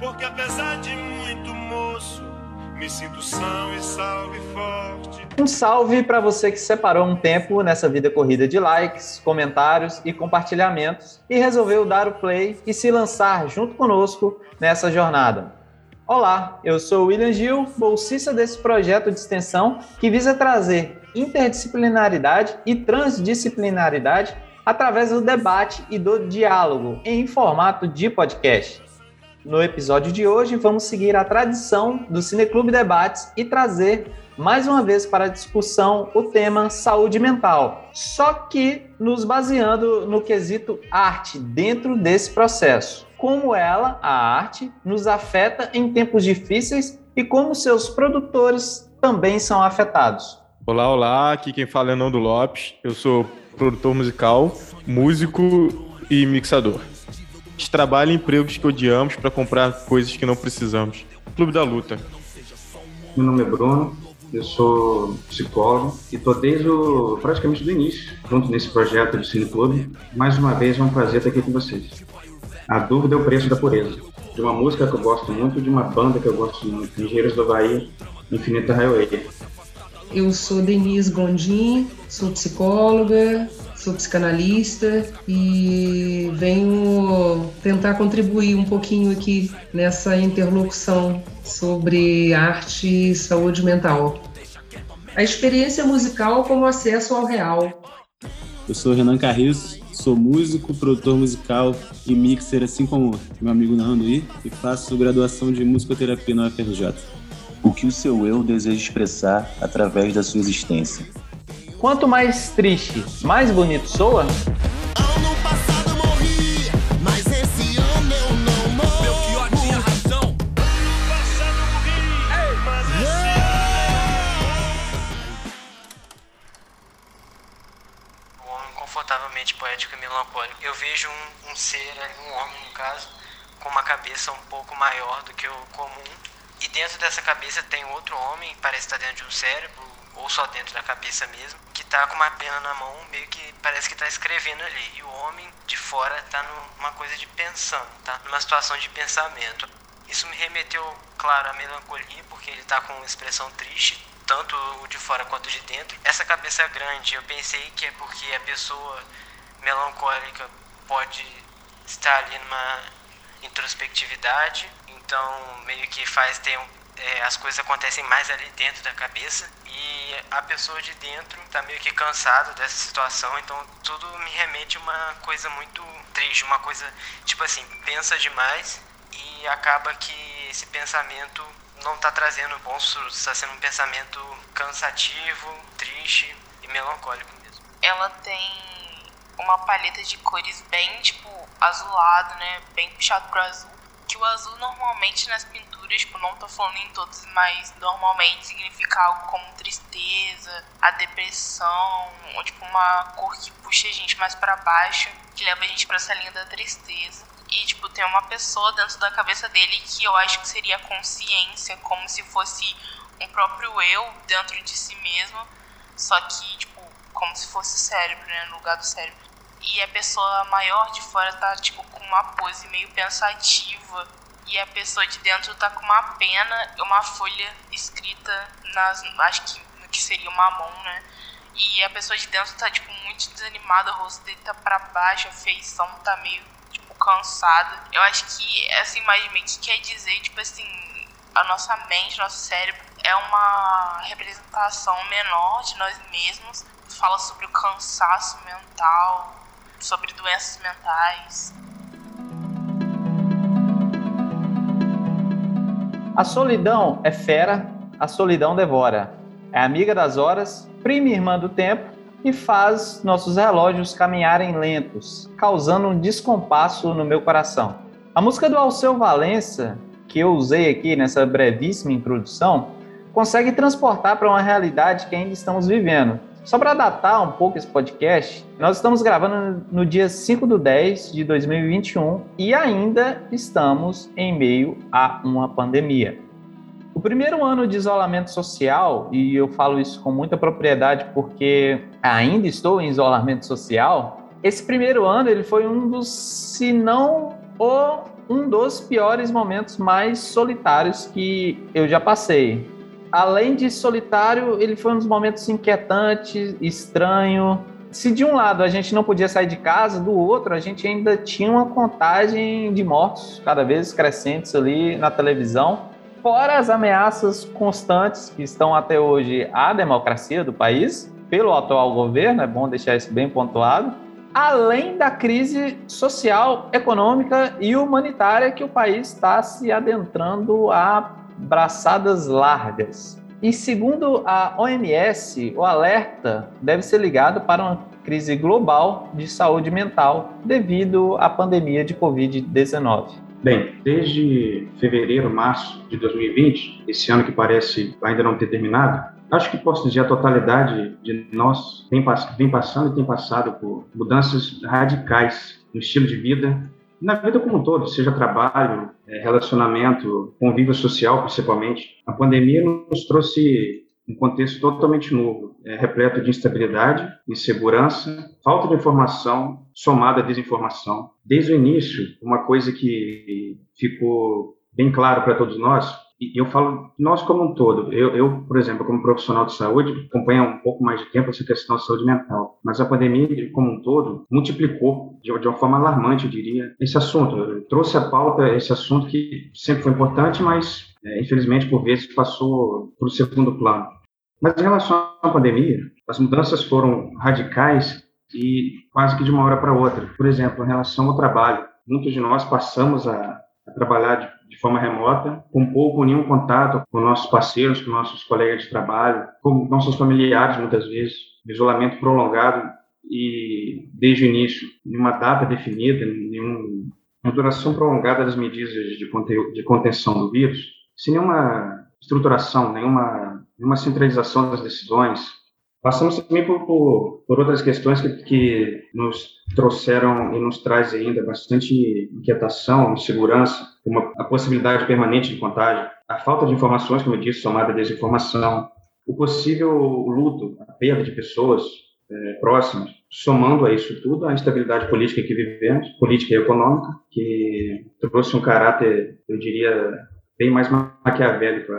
Porque apesar de muito moço, me sinto são e salve forte. Um salve para você que separou um tempo nessa vida corrida de likes, comentários e compartilhamentos e resolveu dar o play e se lançar junto conosco nessa jornada. Olá, eu sou William Gil, bolsista desse projeto de extensão que visa trazer interdisciplinaridade e transdisciplinaridade através do debate e do diálogo em formato de podcast. No episódio de hoje, vamos seguir a tradição do Cineclube Debates e trazer mais uma vez para a discussão o tema saúde mental, só que nos baseando no quesito arte dentro desse processo. Como ela, a arte, nos afeta em tempos difíceis e como seus produtores também são afetados. Olá, olá, aqui quem fala é Nando Lopes, eu sou produtor musical, músico e mixador. A gente trabalha em empregos que odiamos para comprar coisas que não precisamos. Clube da Luta. Meu nome é Bruno, eu sou psicólogo e estou desde o, praticamente do início, junto nesse projeto do Cine Clube. Mais uma vez é um prazer estar aqui com vocês. A dúvida é o preço da pureza. De uma música que eu gosto muito, de uma banda que eu gosto muito, Engenheiros do Bahia, Infinita Highway. Eu sou Denise Gondim, sou psicóloga, sou psicanalista e venho tentar contribuir um pouquinho aqui nessa interlocução sobre arte e saúde mental. A experiência musical como acesso ao real. Eu sou Renan Carriço, sou músico, produtor musical e mixer, assim como meu amigo Nando aí, e faço graduação de musicoterapia na UFRJ. O que o seu eu deseja expressar através da sua existência. Quanto mais triste, mais bonito soa? Homem confortavelmente poético e melancólico. Eu vejo um, um ser, um homem no caso, com uma cabeça um pouco maior do que o comum. E dentro dessa cabeça tem outro homem, parece estar dentro de um cérebro, ou só dentro da cabeça mesmo, que tá com uma pena na mão, meio que parece que tá escrevendo ali. E o homem de fora tá numa coisa de pensando, tá numa situação de pensamento. Isso me remeteu, claro, à melancolia, porque ele tá com uma expressão triste, tanto o de fora quanto o de dentro. Essa cabeça grande, eu pensei que é porque a pessoa melancólica pode estar ali numa introspectividade, então meio que faz ter um, é, as coisas acontecem mais ali dentro da cabeça e a pessoa de dentro tá meio que cansado dessa situação, então tudo me remete a uma coisa muito triste, uma coisa tipo assim, pensa demais e acaba que esse pensamento não tá trazendo bons frutos, está sendo um pensamento cansativo, triste e melancólico mesmo. Ela tem uma paleta de cores bem tipo azulado, né, bem puxado pro azul que o azul normalmente nas pinturas, tipo, não tô falando em todos, mas normalmente significa algo como tristeza, a depressão, ou tipo uma cor que puxa a gente mais para baixo, que leva a gente para essa linha da tristeza. E tipo, tem uma pessoa dentro da cabeça dele que eu acho que seria a consciência, como se fosse um próprio eu dentro de si mesmo, só que tipo, como se fosse o cérebro, né, no lugar do cérebro e a pessoa maior de fora tá tipo com uma pose meio pensativa e a pessoa de dentro tá com uma pena uma folha escrita nas acho que no que seria uma mão, né? E a pessoa de dentro tá tipo muito desanimada, o rosto dele tá para baixo, a feição tá meio tipo cansada. Eu acho que essa imagem meio que quer dizer tipo assim, a nossa mente, nosso cérebro é uma representação menor de nós mesmos, fala sobre o cansaço mental, sobre doenças mentais. A solidão é fera, a solidão devora. É amiga das horas, prima irmã do tempo e faz nossos relógios caminharem lentos, causando um descompasso no meu coração. A música do Alceu Valença, que eu usei aqui nessa brevíssima introdução, consegue transportar para uma realidade que ainda estamos vivendo. Só para datar um pouco esse podcast, nós estamos gravando no dia 5 do 10 de 2021 e ainda estamos em meio a uma pandemia. O primeiro ano de isolamento social, e eu falo isso com muita propriedade porque ainda estou em isolamento social, esse primeiro ano ele foi um dos, se não o um dos piores momentos mais solitários que eu já passei além de solitário, ele foi um dos momentos inquietantes, estranho. Se de um lado a gente não podia sair de casa, do outro a gente ainda tinha uma contagem de mortos cada vez crescentes ali na televisão, fora as ameaças constantes que estão até hoje à democracia do país, pelo atual governo, é bom deixar isso bem pontuado, além da crise social, econômica e humanitária que o país está se adentrando a braçadas largas. E segundo a OMS, o alerta deve ser ligado para uma crise global de saúde mental devido à pandemia de Covid-19. Bem, desde fevereiro, março de 2020, esse ano que parece ainda não ter terminado, acho que posso dizer a totalidade de nós vem, passando e tem passado por mudanças radicais no estilo de vida, na vida como um todo, seja trabalho, é, relacionamento, convívio social, principalmente. A pandemia nos trouxe um contexto totalmente novo, é, repleto de instabilidade, insegurança, falta de informação, somada à desinformação. Desde o início, uma coisa que ficou bem claro para todos nós e eu falo nós como um todo. Eu, eu, por exemplo, como profissional de saúde, acompanho um pouco mais de tempo essa questão da saúde mental. Mas a pandemia, como um todo, multiplicou de, de uma forma alarmante, eu diria, esse assunto. Eu trouxe à pauta esse assunto que sempre foi importante, mas é, infelizmente por vezes passou para o segundo plano. Mas em relação à pandemia, as mudanças foram radicais e quase que de uma hora para outra. Por exemplo, em relação ao trabalho, muitos de nós passamos a, a trabalhar de de forma remota, com pouco ou nenhum contato com nossos parceiros, com nossos colegas de trabalho, com nossos familiares, muitas vezes, isolamento prolongado e, desde o início, nenhuma data definida, nenhum, uma duração prolongada das medidas de, de contenção do vírus, sem nenhuma estruturação, nenhuma, nenhuma centralização das decisões, Passamos também por, por, por outras questões que, que, nos trouxeram e nos traz ainda bastante inquietação, insegurança, como a possibilidade permanente de contágio, a falta de informações, como eu disse, somada à desinformação, o possível luto, a perda de pessoas é, próximas, somando a isso tudo a instabilidade política que vivemos, política e econômica, que trouxe um caráter, eu diria, bem mais maquiavélico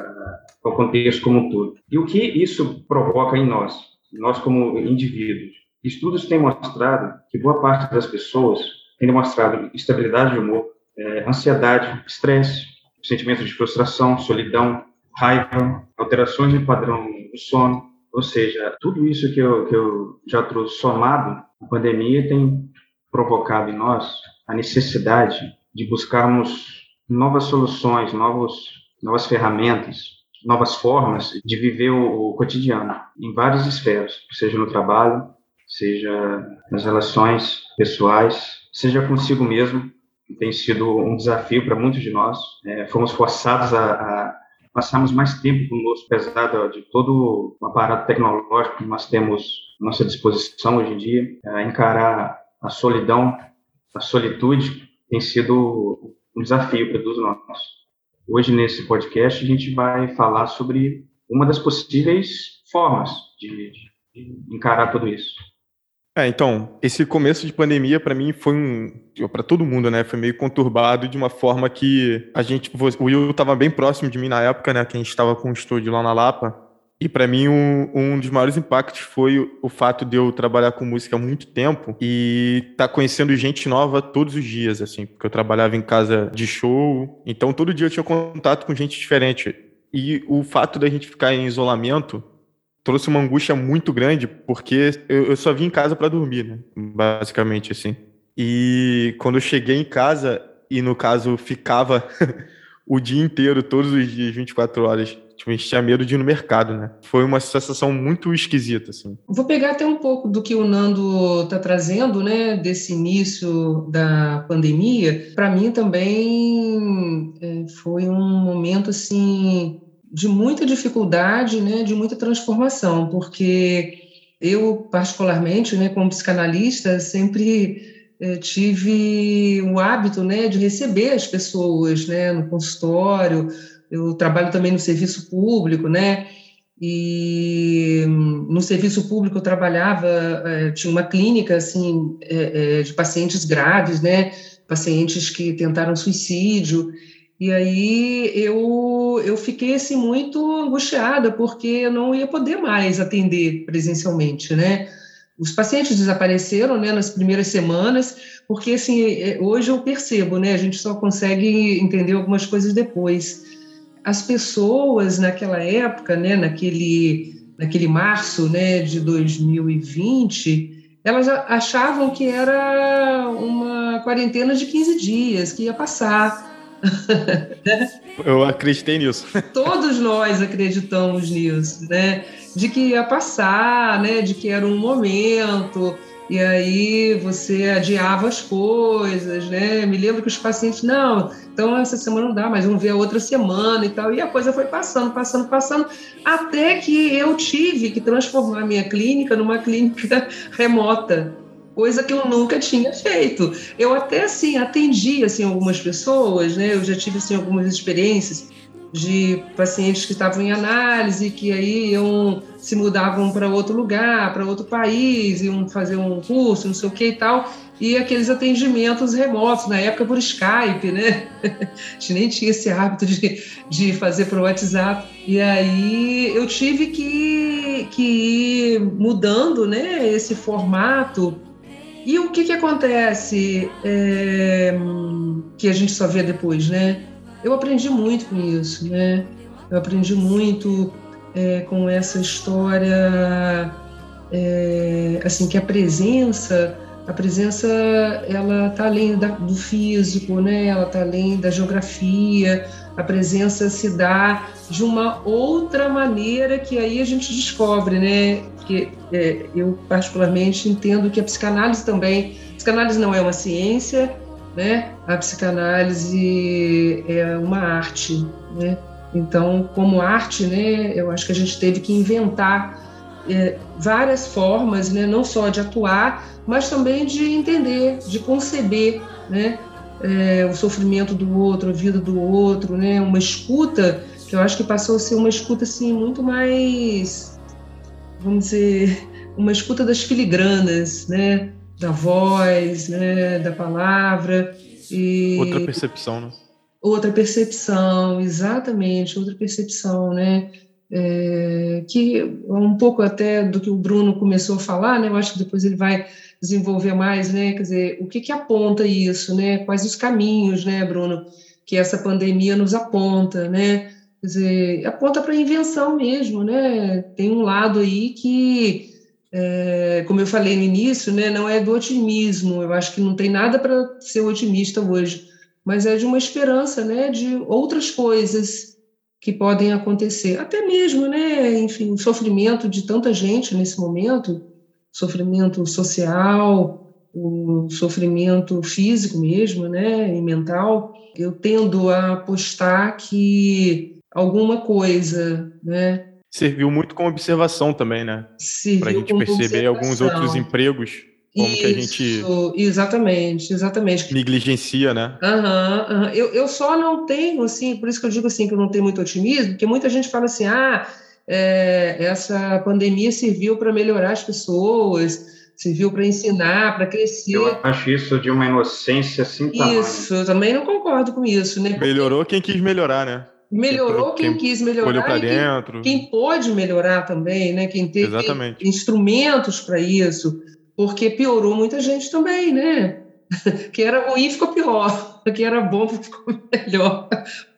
ao contexto como um todo. E o que isso provoca em nós? Nós como indivíduos. Estudos têm mostrado que boa parte das pessoas tem demonstrado estabilidade de humor, é, ansiedade, estresse, sentimentos de frustração, solidão, raiva, alterações de padrão do sono. Ou seja, tudo isso que eu, que eu já trouxe somado, a pandemia tem provocado em nós a necessidade de buscarmos novas soluções, novos, novas ferramentas novas formas de viver o, o cotidiano em várias esferas, seja no trabalho, seja nas relações pessoais, seja consigo mesmo. Tem sido um desafio para muitos de nós. É, fomos forçados a, a passarmos mais tempo conosco, apesar de todo o aparato tecnológico que nós temos à nossa disposição hoje em dia, a encarar a solidão, a solitude, tem sido um desafio para todos nós. Hoje, nesse podcast, a gente vai falar sobre uma das possíveis formas de, de encarar tudo isso. É, então, esse começo de pandemia para mim foi um, para todo mundo, né? Foi meio conturbado de uma forma que a gente, o Will estava bem próximo de mim na época, né? Que a gente estava com um estúdio lá na Lapa. E para mim um, um, dos maiores impactos foi o, o, fato de eu trabalhar com música há muito tempo e estar tá conhecendo gente nova todos os dias, assim, porque eu trabalhava em casa de show, então todo dia eu tinha contato com gente diferente. E o fato da gente ficar em isolamento trouxe uma angústia muito grande, porque eu, eu só vim em casa para dormir, né? Basicamente, assim. E quando eu cheguei em casa, e no caso ficava o dia inteiro, todos os dias, 24 horas, Tipo, a gente tinha medo de ir no mercado, né? Foi uma sensação muito esquisita, assim. Vou pegar até um pouco do que o Nando está trazendo, né, desse início da pandemia. Para mim também é, foi um momento, assim, de muita dificuldade, né, de muita transformação, porque eu, particularmente, né, como psicanalista, sempre é, tive o hábito, né, de receber as pessoas, né, no consultório, eu trabalho também no serviço público, né? E no serviço público eu trabalhava, eh, tinha uma clínica assim eh, eh, de pacientes graves, né? Pacientes que tentaram suicídio. E aí eu, eu fiquei assim muito angustiada porque eu não ia poder mais atender presencialmente, né? Os pacientes desapareceram, né, nas primeiras semanas, porque assim, hoje eu percebo, né, a gente só consegue entender algumas coisas depois as pessoas naquela época, né, naquele, naquele março né, de 2020, elas achavam que era uma quarentena de 15 dias, que ia passar. Eu acreditei nisso. Todos nós acreditamos nisso, né? De que ia passar, né? De que era um momento e aí você adiava as coisas, né? Me lembro que os pacientes, não, então essa semana não dá, mas vamos ver a outra semana e tal. E a coisa foi passando, passando, passando, até que eu tive que transformar a minha clínica numa clínica remota, coisa que eu nunca tinha feito. Eu até assim atendi assim algumas pessoas, né? Eu já tive assim algumas experiências de pacientes que estavam em análise, que aí iam, se mudavam para outro lugar, para outro país, iam fazer um curso, não sei o que e tal, e aqueles atendimentos remotos, na época por Skype, né? A gente nem tinha esse hábito de, de fazer por WhatsApp. E aí eu tive que, que ir mudando né, esse formato. E o que, que acontece é, que a gente só vê depois, né? Eu aprendi muito com isso, né? Eu aprendi muito é, com essa história, é, assim, que a presença, a presença, ela está além da, do físico, né? Ela está além da geografia. A presença se dá de uma outra maneira que aí a gente descobre, né? Que é, eu particularmente entendo que a psicanálise também, a psicanálise não é uma ciência, né? A psicanálise é uma arte, né? Então, como arte, né, eu acho que a gente teve que inventar é, várias formas, né, não só de atuar, mas também de entender, de conceber, né, é, o sofrimento do outro, a vida do outro, né, uma escuta que eu acho que passou a ser uma escuta assim muito mais, vamos dizer, uma escuta das filigranas, né, da voz, né, da palavra. E... Outra percepção, né? Outra percepção, exatamente, outra percepção, né? É, que um pouco até do que o Bruno começou a falar, né? Eu acho que depois ele vai desenvolver mais, né? Quer dizer, o que que aponta isso, né? Quais os caminhos, né, Bruno, que essa pandemia nos aponta, né? Quer dizer, aponta para a invenção mesmo, né? Tem um lado aí que é, como eu falei no início, né, não é do otimismo. Eu acho que não tem nada para ser otimista hoje, mas é de uma esperança, né, de outras coisas que podem acontecer. Até mesmo, né, enfim, o sofrimento de tanta gente nesse momento, sofrimento social, o sofrimento físico mesmo, né, e mental. Eu tendo a apostar que alguma coisa, né, Serviu muito como observação também, né? Para a gente perceber alguns outros empregos, como Isso, que a gente. Exatamente, exatamente. Negligencia, né? Uhum, uhum. Eu, eu só não tenho, assim, por isso que eu digo assim, que eu não tenho muito otimismo, porque muita gente fala assim, ah, é, essa pandemia serviu para melhorar as pessoas, serviu para ensinar, para crescer. Eu acho isso de uma inocência assim. Isso, eu também não concordo com isso, né? Melhorou quem quis melhorar, né? Melhorou quem, quem quis melhorar para dentro. Quem, quem, pode melhorar também, né? Quem teve Exatamente. instrumentos para isso, porque piorou muita gente também, né? que era ruim ficou pior, que era bom ficou melhor.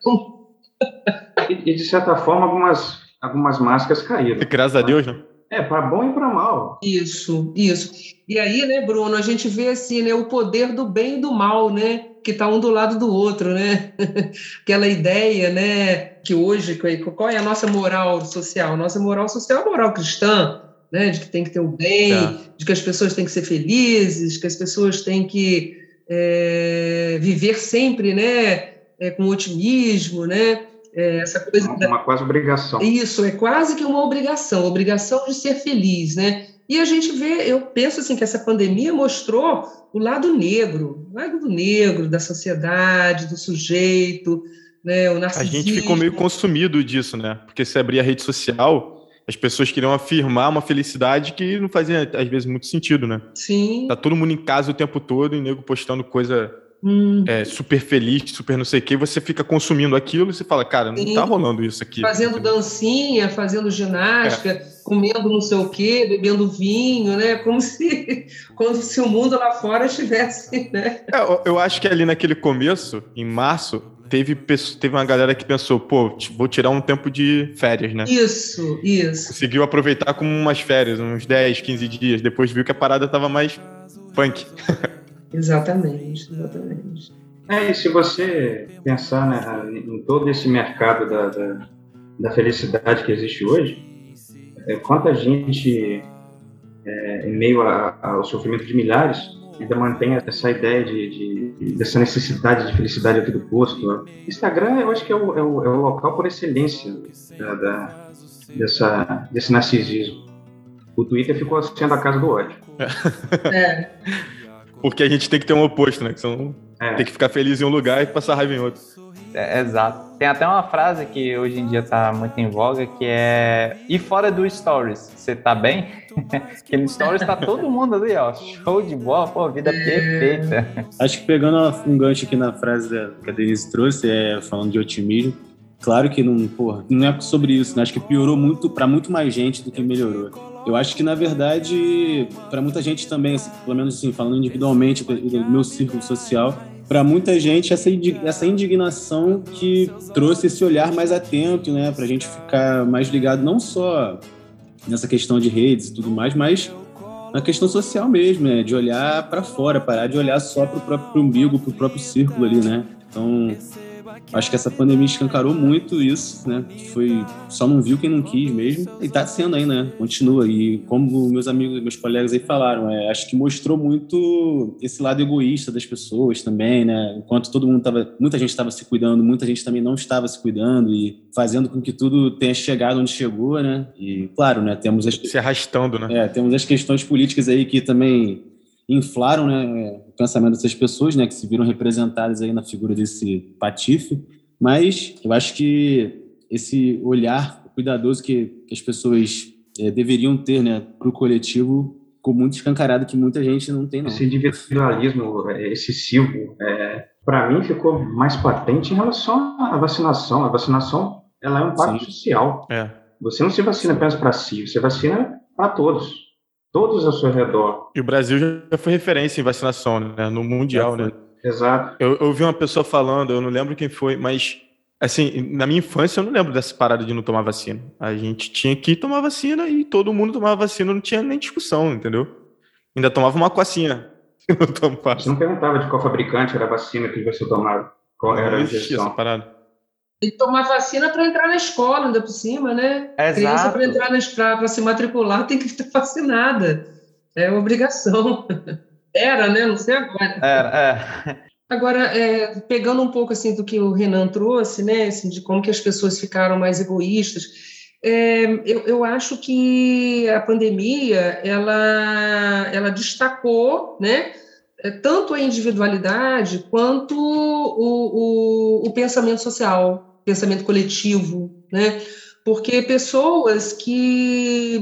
e, de certa forma algumas algumas máscaras caíram. Graças a Deus, né? É, para bom e para mal. Isso, isso. E aí, né, Bruno, a gente vê assim, né, o poder do bem e do mal, né? Que está um do lado do outro, né? Aquela ideia, né? Que hoje, qual é a nossa moral social? Nossa moral social é a moral cristã, né? De que tem que ter o bem, é. de que as pessoas têm que ser felizes, que as pessoas têm que é, viver sempre, né? É, com otimismo, né? É, essa coisa uma, uma quase obrigação. Isso, é quase que uma obrigação, obrigação de ser feliz, né? E a gente vê, eu penso assim que essa pandemia mostrou o lado negro, o lado negro da sociedade, do sujeito, né, o narcisismo. A gente ficou meio consumido disso, né? Porque se abrir a rede social, as pessoas queriam afirmar uma felicidade que não fazia, às vezes, muito sentido, né? Sim. Tá todo mundo em casa o tempo todo e nego postando coisa hum. é, super feliz, super não sei o quê, você fica consumindo aquilo e você fala, cara, não Sim. tá rolando isso aqui. Fazendo dancinha, fazendo ginástica, é. comendo não sei o quê, bebendo vinho, né? Como se, como se o mundo lá fora estivesse, né? É, eu acho que ali naquele começo, em março, teve, teve uma galera que pensou, pô, vou tirar um tempo de férias, né? Isso, isso. Conseguiu aproveitar como umas férias, uns 10, 15 dias. Depois viu que a parada tava mais punk. Exatamente, exatamente. É, e se você pensar né, em todo esse mercado da, da, da felicidade que existe hoje, é, quanta gente, é, em meio a, ao sofrimento de milhares, ainda mantém essa ideia de, de, dessa necessidade de felicidade aqui do posto. Instagram, eu acho que é o, é o, é o local por excelência da, da, dessa, desse narcisismo. O Twitter ficou sendo a casa do ódio. É. Porque a gente tem que ter um oposto, né? Que são, é. Tem que ficar feliz em um lugar e passar raiva em outro. É, exato. Tem até uma frase que hoje em dia tá muito em voga, que é e fora do Stories, você tá bem? que no Stories tá todo mundo ali, ó, show de bola, pô, vida perfeita. Acho que pegando um gancho aqui na frase que a Denise trouxe, é, falando de otimismo, claro que não, porra, não é sobre isso, né? Acho que piorou muito para muito mais gente do que melhorou. Eu acho que, na verdade, para muita gente também, assim, pelo menos assim, falando individualmente do meu círculo social, para muita gente essa, essa indignação que trouxe esse olhar mais atento, né, para a gente ficar mais ligado não só nessa questão de redes e tudo mais, mas na questão social mesmo, né, de olhar para fora, parar de olhar só para o próprio umbigo, para o próprio círculo ali, né. Então, Acho que essa pandemia escancarou muito isso, né? Foi só não viu quem não quis mesmo e tá sendo aí, né? Continua e como meus amigos, meus colegas aí falaram, é, acho que mostrou muito esse lado egoísta das pessoas também, né? Enquanto todo mundo tava, muita gente estava se cuidando, muita gente também não estava se cuidando e fazendo com que tudo tenha chegado onde chegou, né? E claro, né? Temos as, se arrastando, né? É, temos as questões políticas aí que também inflaram né, pensamento dessas pessoas, né, que se viram representadas aí na figura desse patife. Mas eu acho que esse olhar cuidadoso que, que as pessoas é, deveriam ter né, para o coletivo ficou muito escancarado que muita gente não tem, não. Esse individualismo é, excessivo, é, para mim, ficou mais patente em relação à vacinação. A vacinação ela é um pacto social. É. Você não se vacina apenas para si, você vacina para todos todos ao seu redor. E o Brasil já foi referência em vacinação, né? No Mundial, né? Exato. Eu, eu ouvi uma pessoa falando, eu não lembro quem foi, mas assim, na minha infância eu não lembro dessa parada de não tomar vacina. A gente tinha que tomar vacina e todo mundo tomava vacina, não tinha nem discussão, entendeu? Ainda tomava uma cocinha. Não Você não perguntava de qual fabricante era a vacina que você tomava, qual era a injeção. essa parada. Tem que tomar vacina para entrar na escola, ainda por cima, né? Exato. Criança para entrar para se matricular tem que estar vacinada. É obrigação. Era, né? Não sei agora. Era, é. Agora, é, pegando um pouco assim do que o Renan trouxe, né, assim, de como que as pessoas ficaram mais egoístas, é, eu, eu, acho que a pandemia ela, ela destacou, né, é, tanto a individualidade quanto o, o, o pensamento social, pensamento coletivo, né? Porque pessoas que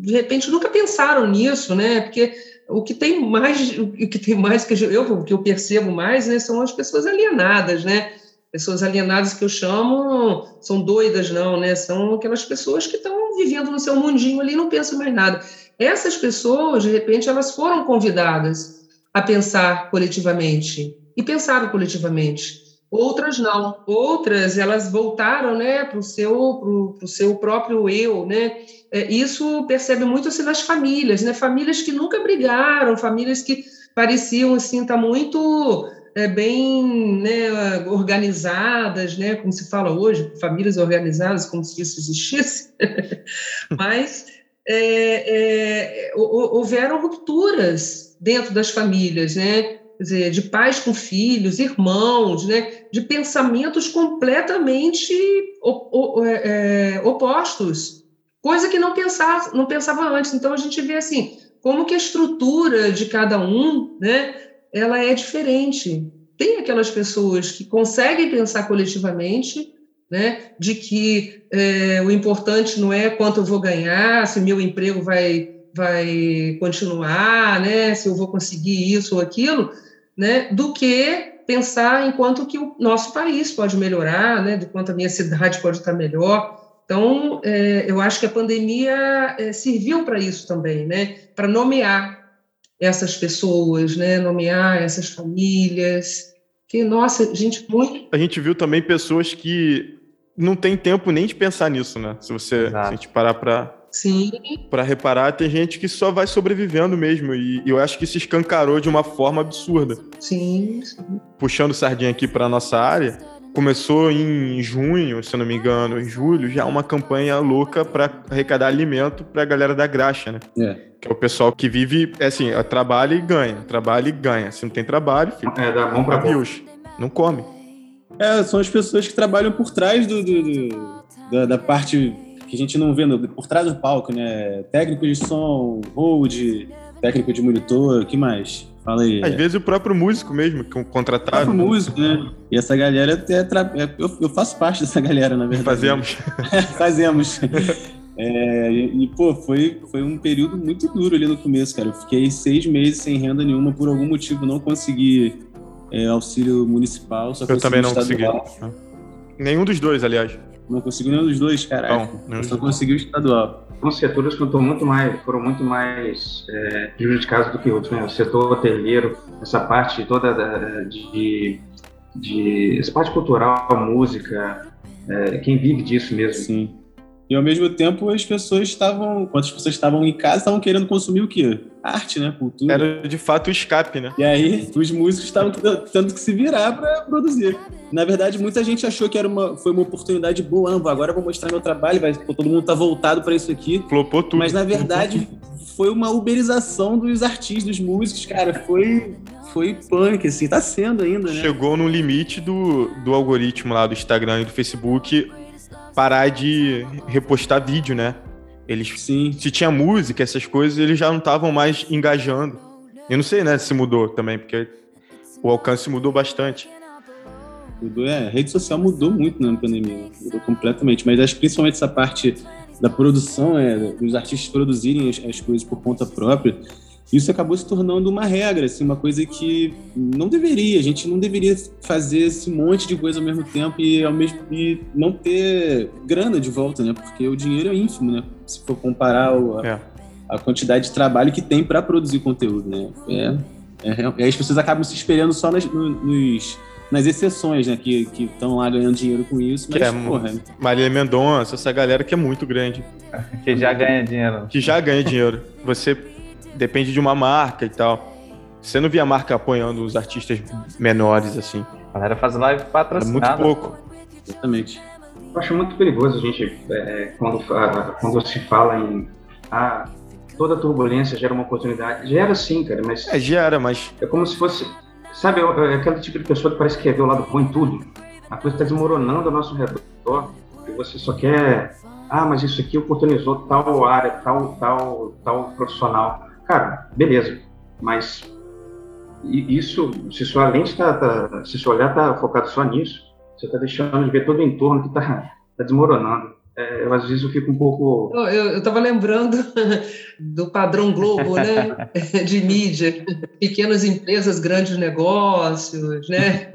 de repente nunca pensaram nisso, né? Porque o que tem mais, o que tem mais que eu, que eu percebo mais, né, são as pessoas alienadas, né? Pessoas alienadas que eu chamo são doidas, não, né? São aquelas pessoas que estão vivendo no seu mundinho ali e não pensam mais nada. Essas pessoas, de repente, elas foram convidadas a pensar coletivamente e pensaram coletivamente. Outras não. Outras elas voltaram, né, para o seu pro, pro seu próprio eu, né? É, isso percebe muito assim nas famílias, né? Famílias que nunca brigaram, famílias que pareciam assim estar tá muito é, bem né, organizadas, né, como se fala hoje, famílias organizadas, como se isso existisse, mas é, é, houveram rupturas dentro das famílias, né? Dizer, de pais com filhos, irmãos, né? de pensamentos completamente é, é, opostos, coisa que não pensava, não pensava antes. Então a gente vê assim, como que a estrutura de cada um, né, ela é diferente. Tem aquelas pessoas que conseguem pensar coletivamente, né, de que é, o importante não é quanto eu vou ganhar, se meu emprego vai vai continuar, né, se eu vou conseguir isso ou aquilo, né, do que pensar em quanto que o nosso país pode melhorar, né, de quanto a minha cidade pode estar melhor. Então, é, eu acho que a pandemia é, serviu para isso também, né, para nomear essas pessoas, né, nomear essas famílias. Que nossa, gente, muito. A gente viu também pessoas que não tem tempo nem de pensar nisso, né? Se você se a gente parar para Sim. Para reparar, tem gente que só vai sobrevivendo mesmo. E, eu acho que se escancarou de uma forma absurda. Sim. sim. Puxando sardinha aqui para nossa área, começou em junho, se eu não me engano, em julho, já uma campanha louca para arrecadar alimento para a galera da graxa, né? É. Que é o pessoal que vive, é assim, trabalha e ganha, trabalha e ganha. Se não tem trabalho, fica. É, dá mão para Não come. É, são as pessoas que trabalham por trás do, do, do da, da, parte que a gente não vê no, por trás do palco, né? Técnico de som, hold, técnico de monitor, o que mais? Fala aí. Às é. vezes o próprio músico mesmo, que é contratado. O próprio músico, né? E essa galera até. Tra... É, eu, eu faço parte dessa galera, na verdade. Fazemos. Fazemos. É, e, pô, foi, foi um período muito duro ali no começo, cara. Eu fiquei seis meses sem renda nenhuma, por algum motivo não consegui é, auxílio municipal. Só eu também não consegui. Nenhum dos dois, aliás. Não conseguiu nenhum dos dois, caralho. Não, só conseguiu o estadual. São setores que muito mais, foram muito mais é, prejudicados do que outros. Né? O setor hoteleiro, essa parte toda da, de, de. essa parte cultural, música, é, quem vive disso mesmo. Sim. E ao mesmo tempo as pessoas estavam, quando as pessoas estavam em casa, estavam querendo consumir o quê? Arte, né? Cultura. Era de fato o escape, né? E aí os músicos estavam tendo que se virar para produzir. Na verdade, muita gente achou que era uma, foi uma oportunidade boa. Ah, agora eu vou mostrar meu trabalho, vai, todo mundo tá voltado para isso aqui. Flopou tudo. Mas na verdade foi uma uberização dos artistas, dos músicos, cara. Foi foi punk, assim, tá sendo ainda, né? Chegou no limite do, do algoritmo lá do Instagram e do Facebook parar de repostar vídeo, né? Eles, Sim. se tinha música, essas coisas, eles já não estavam mais engajando. Eu não sei, né, se mudou também, porque o alcance mudou bastante. Mudou, é, a rede social mudou muito na pandemia, mudou completamente, mas acho que principalmente essa parte da produção, é, dos artistas produzirem as, as coisas por conta própria, isso acabou se tornando uma regra, assim, uma coisa que não deveria, a gente não deveria fazer esse monte de coisa ao mesmo tempo e ao mesmo e não ter grana de volta, né? Porque o dinheiro é ínfimo, né? Se for comparar o, a, é. a, quantidade de trabalho que tem para produzir conteúdo, né? É, é, é, as pessoas acabam se esperando só nas, nos, nas exceções, né? Que estão lá ganhando dinheiro com isso, mas, que é, porra... Maria Mendonça, essa galera que é muito grande. Que já ganha dinheiro. Que já ganha dinheiro. Você depende de uma marca e tal. Você não via a marca apoiando os artistas menores, assim. A galera faz live patrocinada. É muito pouco. Exatamente. Eu acho muito perigoso a gente, é, quando, quando se fala em. Ah, toda turbulência gera uma oportunidade. Gera sim, cara, mas. É, gera, mas. É como se fosse. Sabe, é aquele tipo de pessoa que parece que quer ver o lado bom em tudo. A coisa está desmoronando ao nosso redor e você só quer. Ah, mas isso aqui oportunizou tal área, tal, tal, tal profissional. Cara, beleza, mas isso, se sua lente está, tá, se seu olhar está focado só nisso, você está deixando de ver todo o entorno que está tá desmoronando. É, eu, às vezes eu fico um pouco. Eu estava lembrando do padrão Globo, né? De mídia, pequenas empresas, grandes negócios, né?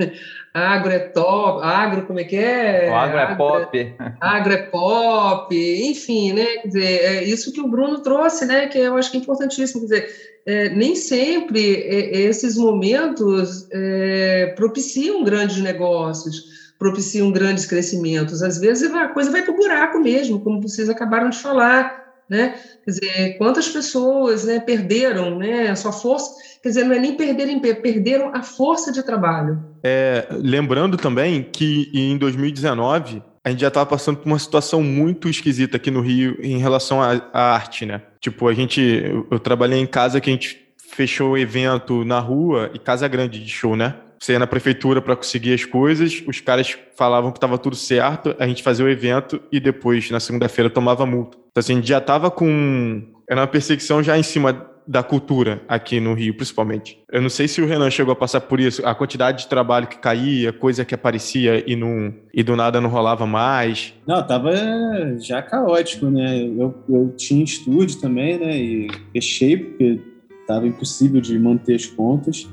Agro é top, agro, como é que é? O agro, é agro é pop. Agro é pop, enfim, né? Quer dizer, é isso que o Bruno trouxe, né? Que eu acho que é importantíssimo. Quer dizer, é, nem sempre esses momentos é, propiciam grandes negócios propiciam grandes crescimentos. Às vezes a coisa vai para o buraco mesmo, como vocês acabaram de falar. né? Quer dizer, quantas pessoas né, perderam né, a sua força, quer dizer, não é nem perderem, perderam a força de trabalho. É, lembrando também que em 2019 a gente já estava passando por uma situação muito esquisita aqui no Rio em relação à, à arte, né? Tipo, a gente, eu, eu trabalhei em casa que a gente fechou o evento na rua e casa grande de show, né? Você ia na prefeitura para conseguir as coisas, os caras falavam que estava tudo certo, a gente fazia o evento e depois, na segunda-feira, tomava multa. Então, assim, a gente já estava com. Era uma perseguição já em cima da cultura aqui no Rio, principalmente. Eu não sei se o Renan chegou a passar por isso, a quantidade de trabalho que caía, coisa que aparecia e, não, e do nada não rolava mais. Não, tava já caótico, né? Eu, eu tinha estúdio também, né? E fechei porque tava impossível de manter as contas.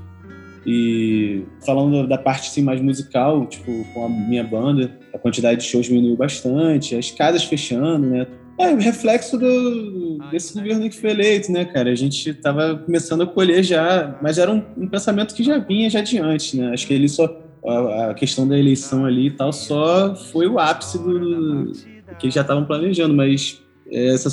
E falando da parte assim, mais musical, tipo, com a minha banda, a quantidade de shows diminuiu bastante, as casas fechando, né? É o reflexo do, desse governo que foi eleito, né, cara? A gente estava começando a colher já, mas era um, um, pensamento que já vinha já adiante, né? Acho que ele só a, a questão da eleição ali e tal só foi o ápice do, do que eles já estavam planejando, mas é, esse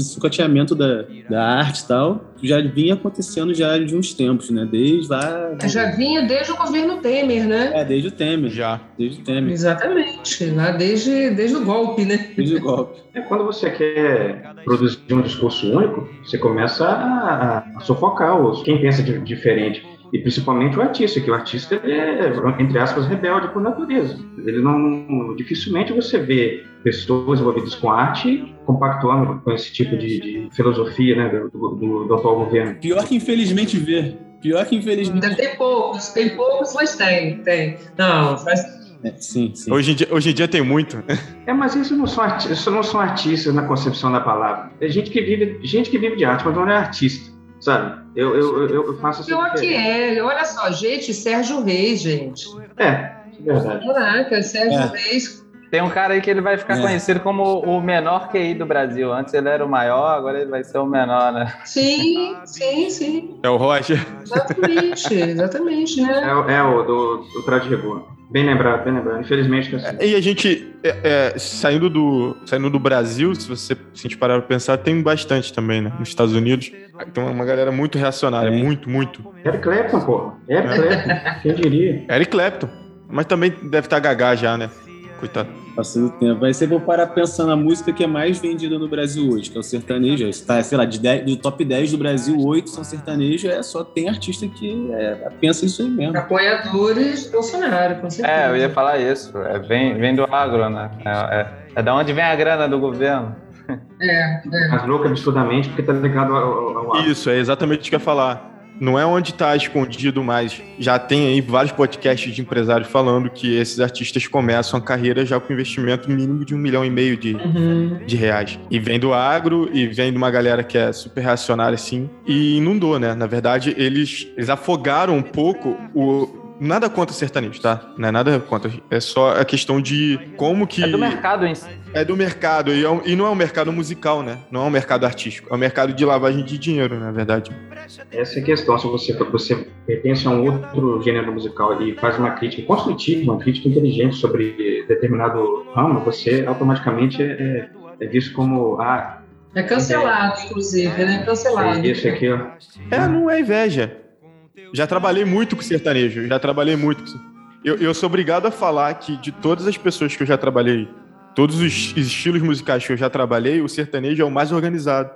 sucateamento da, da arte e tal já vinha acontecendo já de uns tempos, né? Desde lá. Já vinha desde o governo Temer, né? É, desde o Temer. Já. Desde o Temer. Exatamente. Lá desde, desde o golpe, né? Desde o golpe. É quando você quer produzir um discurso único, você começa a, a sufocar os, quem pensa de, diferente e principalmente o artista, que o artista é, entre aspas, rebelde por natureza. Ele não, dificilmente você vê pessoas envolvidas com arte compactuando com esse tipo de, de filosofia né, do, do, do, atual governo. Pior que infelizmente vê. Pior que infelizmente. Tem poucos, tem poucos, mas tem, tem. Não, faz. É, sim, sim. Hoje em, dia, hoje em dia tem muito. É, mas isso não são, isso não são artistas na concepção da palavra. É gente que vive, gente que vive de arte, mas não é artista sabe? Eu, eu, eu, faço essa Pior que é, olha só, gente, Sérgio Reis, gente. É, é verdade. Caraca, Sérgio é. Reis. Tem um cara aí que ele vai ficar é. conhecido como o menor QI do Brasil. Antes ele era o maior, agora ele vai ser o menor, né? Sim, sim, sim. É o Roger. Exatamente, exatamente, né? É, é o do, do Traje Reboa. Bem lembrado, bem lembrado. Infelizmente, assim. E a gente, é, é, saindo, do, saindo do Brasil, se você se a gente parar para pensar, tem bastante também, né? Nos Estados Unidos. Tem uma galera muito reacionária, é. muito, muito. Eric Clapton, pô. Eric Clapton, quem diria? Eric Clapton. Mas também deve estar tá gagá já, né? Coitado. Passando o tempo. Aí você vai parar pensando na música que é mais vendida no Brasil hoje, que é o sertanejo. Está, sei lá, de 10, do top 10 do Brasil, 8 são sertanejo, é só tem artista que é, pensa isso aí mesmo. Apoiadores Bolsonaro, com certeza. É, eu ia falar isso. É, vem, vem do agro, né? É, é, é da onde vem a grana do governo. É, é. Mas louco absurdamente porque tá ligado ao, ao, ao... Isso, é exatamente o que eu ia falar não é onde está escondido, mas já tem aí vários podcasts de empresários falando que esses artistas começam a carreira já com investimento mínimo de um milhão e meio de, uhum. de reais. E vem do agro e vem de uma galera que é super reacionária, assim, e inundou, né? Na verdade, eles, eles afogaram um pouco o, Nada contra sertanejo, tá? Não é nada contra. É só a questão de como que. É do mercado em si. É do mercado. E, é um, e não é um mercado musical, né? Não é um mercado artístico. É um mercado de lavagem de dinheiro, na verdade. Essa é a questão. Se você, você pertence a um outro gênero musical e faz uma crítica construtiva, uma crítica inteligente sobre determinado ramo, você automaticamente é, é visto como. Ah, é cancelado, é, inclusive, né? Cancelado. É isso aqui, ó. É, não é inveja. Já trabalhei muito com sertanejo, já trabalhei muito com eu, eu sou obrigado a falar que de todas as pessoas que eu já trabalhei, todos os estilos musicais que eu já trabalhei, o sertanejo é o mais organizado.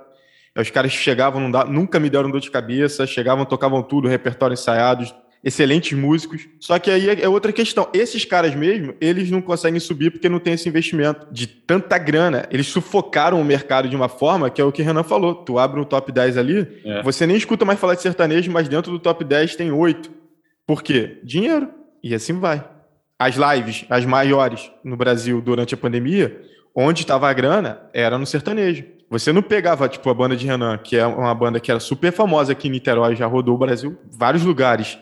É os caras chegavam, nunca me deram dor de cabeça, chegavam, tocavam tudo, repertório ensaiado, excelentes músicos. Só que aí é outra questão. Esses caras mesmo, eles não conseguem subir porque não tem esse investimento de tanta grana. Eles sufocaram o mercado de uma forma que é o que o Renan falou. Tu abre um top 10 ali, é. você nem escuta mais falar de sertanejo, mas dentro do top 10 tem oito. Por quê? Dinheiro. E assim vai. As lives, as maiores no Brasil durante a pandemia, onde estava a grana, era no sertanejo. Você não pegava, tipo, a banda de Renan, que é uma banda que era super famosa aqui em Niterói, já rodou o Brasil, vários lugares.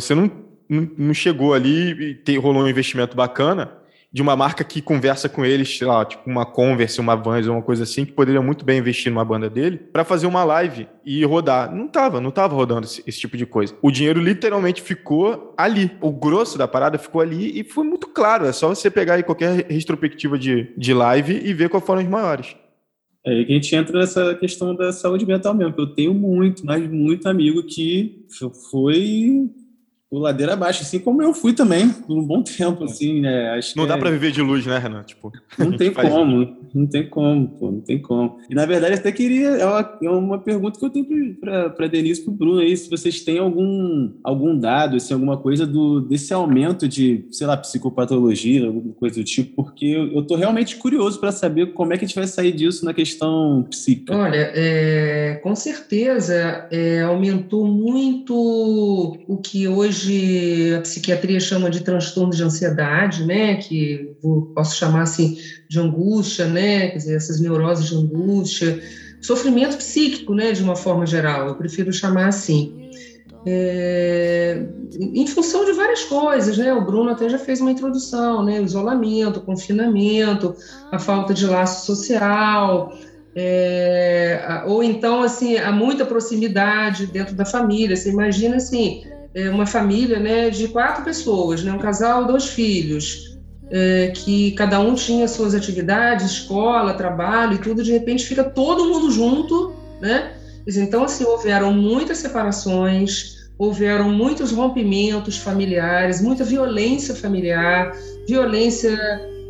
Você não, não, não chegou ali e te, rolou um investimento bacana de uma marca que conversa com eles, sei lá, tipo uma Converse, uma Vans uma coisa assim, que poderia muito bem investir numa banda dele para fazer uma live e rodar. Não tava, não tava rodando esse, esse, tipo de coisa. O dinheiro literalmente ficou ali. O grosso da parada ficou ali e foi muito claro. É só você pegar aí qualquer retrospectiva de, de live e ver quais foram os maiores. É que a gente entra nessa questão da saúde mental mesmo. Eu tenho muito, mas muito amigo que foi o ladeira abaixo, assim como eu fui também, por um bom tempo, assim, né? Acho não dá é... para viver de luz, né, Renan? Tipo, não tem como, não tem como, pô, não tem como. E na verdade, até queria, é uma, é uma pergunta que eu tenho para Denise e para o Bruno aí, se vocês têm algum, algum dado, assim, alguma coisa do, desse aumento de, sei lá, psicopatologia, alguma coisa do tipo, porque eu, eu tô realmente curioso para saber como é que a gente vai sair disso na questão psíquica. Olha, é, com certeza é, aumentou muito o que hoje hoje a psiquiatria chama de transtorno de ansiedade, né, que posso chamar assim de angústia, né, quer dizer, essas neuroses de angústia, sofrimento psíquico, né, de uma forma geral, eu prefiro chamar assim. É, em função de várias coisas, né? O Bruno até já fez uma introdução, né? Isolamento, confinamento, a falta de laço social, é, ou então assim há muita proximidade dentro da família. Você imagina assim uma família né, de quatro pessoas, né, um casal, dois filhos, é, que cada um tinha suas atividades, escola, trabalho e tudo, de repente fica todo mundo junto, né? Então, assim, houveram muitas separações, houveram muitos rompimentos familiares, muita violência familiar, violência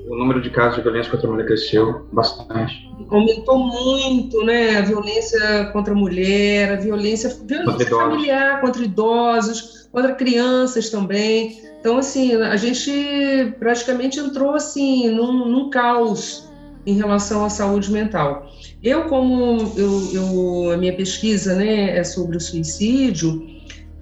o número de casos de violência contra a mulher cresceu bastante. Aumentou muito, né? A violência contra a mulher, a violência, violência contra familiar, contra idosos, contra crianças também. Então, assim, a gente praticamente entrou assim num, num caos em relação à saúde mental. Eu, como eu, eu, a minha pesquisa né, é sobre o suicídio,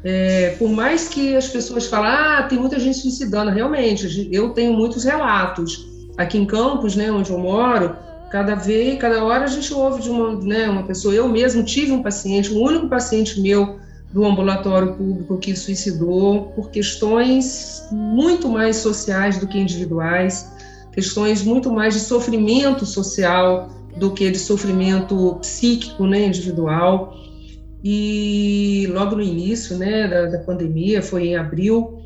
é, por mais que as pessoas falem, ah, tem muita gente suicidando, realmente, eu tenho muitos relatos aqui em Campos, né, onde eu moro, cada vez, cada hora a gente ouve de uma, né, uma pessoa. Eu mesmo tive um paciente, um único paciente meu do ambulatório público que suicidou por questões muito mais sociais do que individuais, questões muito mais de sofrimento social do que de sofrimento psíquico, né, individual. E logo no início, né, da, da pandemia, foi em abril,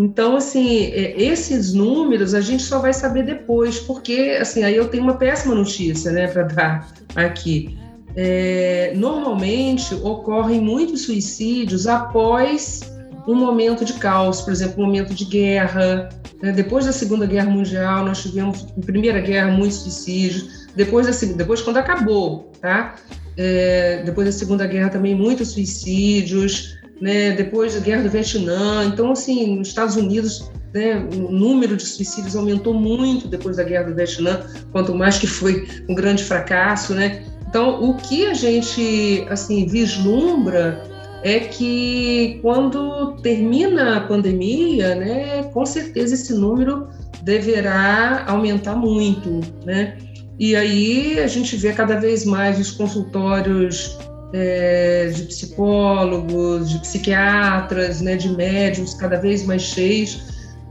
então, assim, é, esses números a gente só vai saber depois, porque, assim, aí eu tenho uma péssima notícia, né, para dar aqui. É, normalmente ocorrem muitos suicídios após um momento de caos, por exemplo, um momento de guerra. Né? Depois da Segunda Guerra Mundial, nós tivemos, na Primeira Guerra, muitos suicídios. Depois, da, depois quando acabou, tá? É, depois da Segunda Guerra também muitos suicídios né, depois da guerra do Vietnã. Então, assim, nos Estados Unidos, né, o número de suicídios aumentou muito depois da guerra do Vietnã, quanto mais que foi um grande fracasso, né? Então, o que a gente, assim, vislumbra é que quando termina a pandemia, né, com certeza esse número deverá aumentar muito, né? E aí a gente vê cada vez mais os consultórios é, de psicólogos, de psiquiatras, né, de médiums cada vez mais cheios.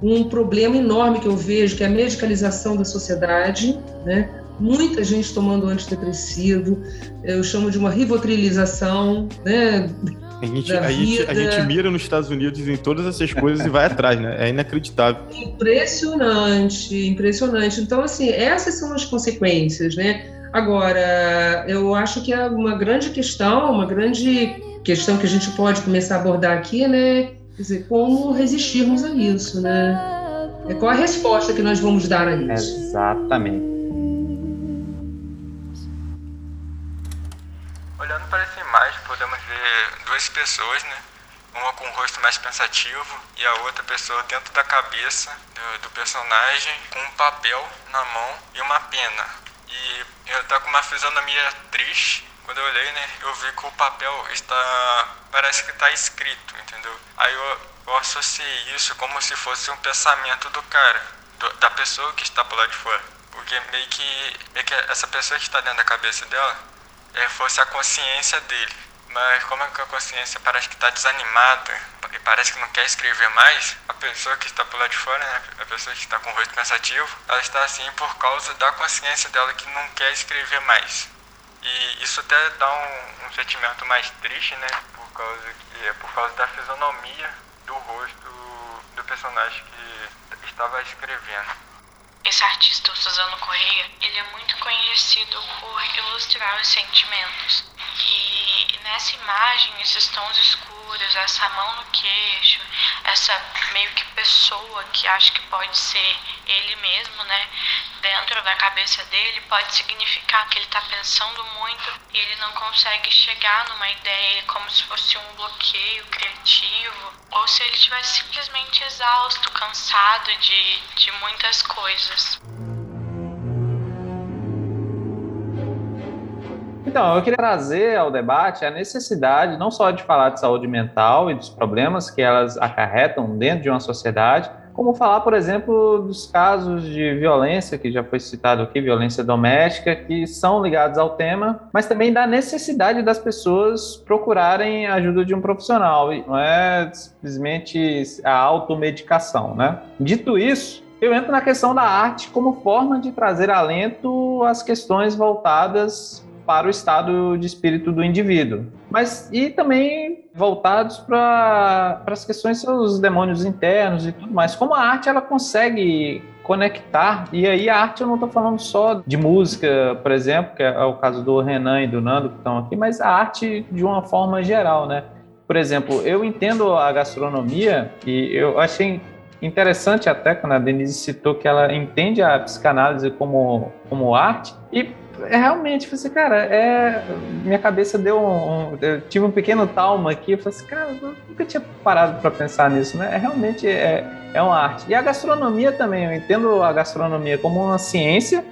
Um problema enorme que eu vejo que é a medicalização da sociedade, né? Muita gente tomando antidepressivo, eu chamo de uma rivotrilização, né? A gente, a, gente, a gente, mira nos Estados Unidos em todas essas coisas e vai atrás, né? É inacreditável. Impressionante, impressionante. Então, assim, essas são as consequências, né? Agora, eu acho que é uma grande questão, uma grande questão que a gente pode começar a abordar aqui, né? Quer dizer, como resistirmos a isso, né? É qual a resposta que nós vamos dar a isso? Exatamente. Olhando para essa imagem, podemos ver duas pessoas, né? Uma com o rosto mais pensativo e a outra pessoa dentro da cabeça do, do personagem com um papel na mão e uma pena. E eu tá com uma fisionomia triste. Quando eu olhei, né, eu vi que o papel está. parece que está escrito, entendeu? Aí eu, eu associei isso como se fosse um pensamento do cara, do, da pessoa que está por lá de fora. Porque meio que, meio que essa pessoa que está dentro da cabeça dela é, fosse a consciência dele. Mas como é a consciência parece que está desanimada e parece que não quer escrever mais, a pessoa que está por lá de fora, né, a pessoa que está com o rosto pensativo, ela está assim por causa da consciência dela que não quer escrever mais. E isso até dá um, um sentimento mais triste, né, por causa que é por causa da fisionomia do rosto do personagem que estava escrevendo. esse artista, o Suzano Correia, ele é muito conhecido por ilustrar os sentimentos. E nessa imagem, esses tons escuros, essa mão no queixo, essa meio que pessoa que acho que pode ser ele mesmo, né? Dentro da cabeça dele, pode significar que ele está pensando muito e ele não consegue chegar numa ideia como se fosse um bloqueio criativo, ou se ele estivesse simplesmente exausto, cansado de, de muitas coisas. Então, eu queria trazer ao debate a necessidade não só de falar de saúde mental e dos problemas que elas acarretam dentro de uma sociedade, como falar, por exemplo, dos casos de violência, que já foi citado aqui, violência doméstica, que são ligados ao tema, mas também da necessidade das pessoas procurarem a ajuda de um profissional, não é simplesmente a automedicação, né? Dito isso, eu entro na questão da arte como forma de trazer alento às questões voltadas para o estado de espírito do indivíduo. Mas e também voltados para as questões dos demônios internos e tudo mais. Como a arte ela consegue conectar, e aí a arte eu não estou falando só de música, por exemplo, que é o caso do Renan e do Nando que estão aqui, mas a arte de uma forma geral, né? Por exemplo, eu entendo a gastronomia e eu achei interessante até quando a Denise citou que ela entende a psicanálise como, como arte e é realmente, falei assim, cara, é, minha cabeça deu um, um, Eu tive um pequeno talma aqui, eu falei assim, cara, eu nunca tinha parado para pensar nisso, né? É, realmente é, é uma arte. E a gastronomia também, eu entendo a gastronomia como uma ciência,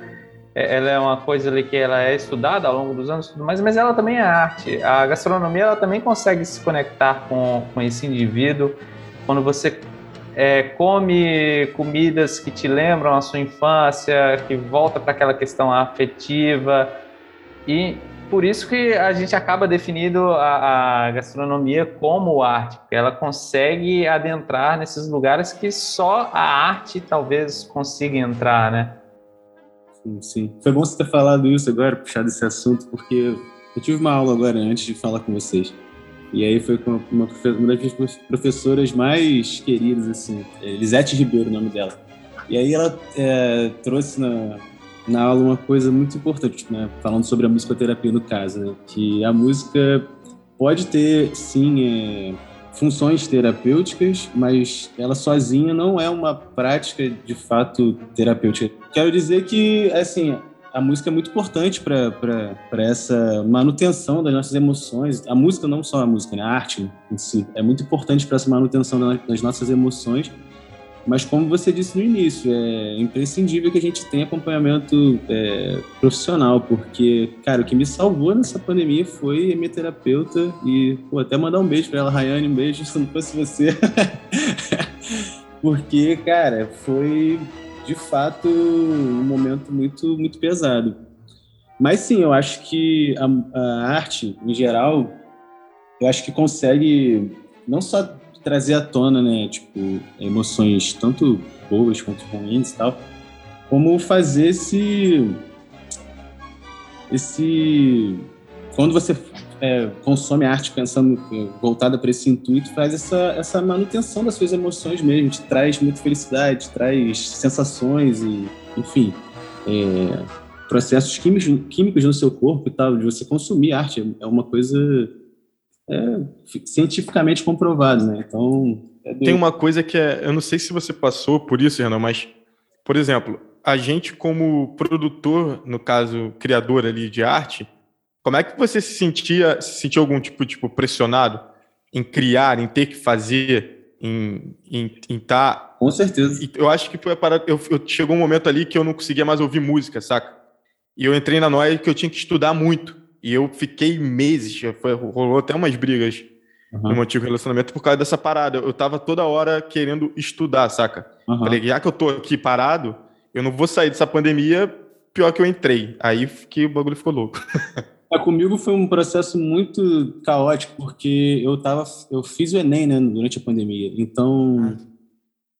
é, ela é uma coisa ali que ela é estudada ao longo dos anos, mas, mas ela também é arte. A gastronomia ela também consegue se conectar com, com esse indivíduo. Quando você é, come comidas que te lembram a sua infância, que volta para aquela questão afetiva e por isso que a gente acaba definindo a, a, gastronomia como arte, porque ela consegue adentrar nesses lugares que só a arte talvez consiga entrar, né? Sim, sim. Foi bom você ter falado isso agora, puxado esse assunto, porque eu tive uma aula agora antes de falar com vocês. E aí foi com uma, uma das professoras mais queridas, assim, é, Lisete Ribeiro, o nome dela. E aí ela é, trouxe na, na aula uma coisa muito importante, né? Falando sobre a musicoterapia no caso, né? Que a música pode ter, sim, é, funções terapêuticas, mas ela sozinha não é uma prática de fato terapêutica. Quero dizer que, assim, a música é muito importante para essa manutenção das nossas emoções. A música, não só a música, né? a arte em si, é muito importante para essa manutenção das nossas emoções. Mas, como você disse no início, é imprescindível que a gente tenha acompanhamento é, profissional, porque, cara, o que me salvou nessa pandemia foi minha terapeuta. E, pô, até mandar um beijo para ela, Rayane, um beijo se não fosse você. porque, cara, foi de fato um momento muito muito pesado. Mas sim, eu acho que a, a arte em geral, eu acho que consegue não só trazer à tona, né, tipo, emoções tanto boas quanto ruins tal, como fazer esse esse quando você é, consome arte pensando é, voltada para esse intuito, faz essa, essa manutenção das suas emoções mesmo, te traz muita felicidade, traz sensações e, enfim, é, processos químicos, químicos no seu corpo e tal, de você consumir arte é uma coisa é, cientificamente comprovada, né? Então é tem uma coisa que é, eu não sei se você passou por isso, Renan, mas por exemplo, a gente como produtor, no caso criador ali de arte, como é que você se sentia, se sentiu algum tipo, tipo, pressionado em criar, em ter que fazer, em estar... Em, tá... Com certeza. Eu acho que foi a parada, eu, eu, chegou um momento ali que eu não conseguia mais ouvir música, saca? E eu entrei na noia que eu tinha que estudar muito. E eu fiquei meses, foi, rolou até umas brigas uhum. no meu antigo relacionamento por causa dessa parada. Eu tava toda hora querendo estudar, saca? Uhum. Falei, já que eu tô aqui parado, eu não vou sair dessa pandemia pior que eu entrei. Aí que o bagulho ficou louco. É, comigo foi um processo muito caótico, porque eu tava, eu fiz o Enem, né, durante a pandemia. Então,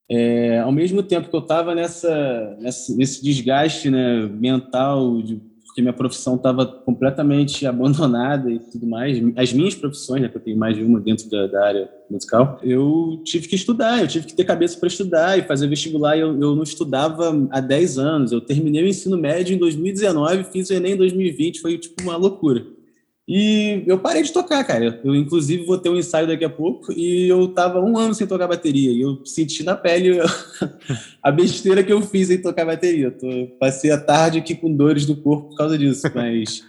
é, ao mesmo tempo que eu estava nessa, nessa, nesse desgaste, né, mental, de, porque minha profissão estava completamente abandonada e tudo mais. As minhas profissões, né, que eu tenho mais de uma dentro da, da área musical, eu tive que estudar, eu tive que ter cabeça para estudar e fazer vestibular. Eu, eu não estudava há 10 anos. Eu terminei o ensino médio em 2019, fiz o Enem em 2020, foi tipo uma loucura. E eu parei de tocar, cara. Eu, inclusive, vou ter um ensaio daqui a pouco e eu tava um ano sem tocar bateria. E eu senti na pele a besteira que eu fiz em tocar bateria. Eu tô, passei a tarde aqui com dores do corpo por causa disso, mas.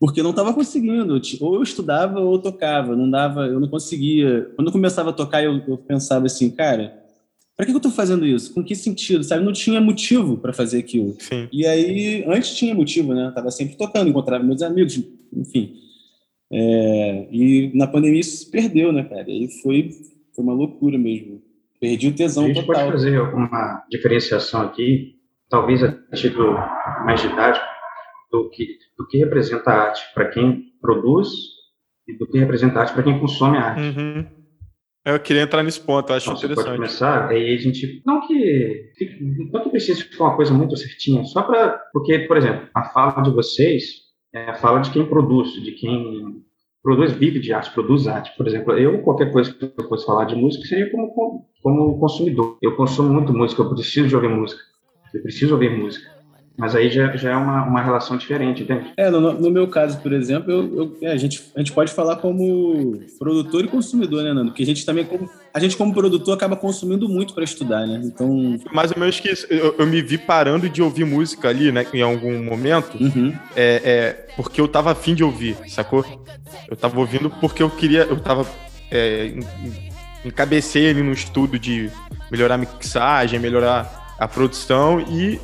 Porque eu não estava conseguindo. Ou eu estudava ou eu tocava. Não dava, eu não conseguia. Quando eu começava a tocar, eu, eu pensava assim, cara, para que eu estou fazendo isso? Com que sentido? Sabe? Não tinha motivo para fazer aquilo. Sim. E aí, antes tinha motivo, né? Eu tava sempre tocando, encontrava meus amigos, enfim. É, e na pandemia isso se perdeu, né, cara? E foi, foi uma loucura mesmo. Perdi o tesão total. A gente total. pode fazer uma diferenciação aqui, talvez a título mais didático, do que, do que representa a arte para quem produz e do que representa a arte para quem consome a arte. Uhum. Eu queria entrar nesse ponto, eu acho então, interessante. Pode começar, aí a gente. Não que. Não que precise ficar uma coisa muito certinha, só para. Porque, por exemplo, a fala de vocês é fala de quem produz, de quem produz, vive de arte, produz arte. Por exemplo, eu, qualquer coisa que eu fosse falar de música seria como, como consumidor. Eu consumo muito música, eu preciso de ouvir música. Eu preciso ouvir música. Mas aí já, já é uma, uma relação diferente, entende? É, no, no meu caso, por exemplo, eu, eu, é, a, gente, a gente pode falar como produtor e consumidor, né, Nando? Porque a gente também, como, a gente como produtor, acaba consumindo muito para estudar, né? Então... Mais ou menos que isso. Eu, eu, me vi parando de ouvir música ali, né, em algum momento, uhum. é, é, porque eu tava afim de ouvir, sacou? Eu tava ouvindo porque eu queria, eu tava... É, encabecei ali no estudo de melhorar a mixagem, melhorar a produção e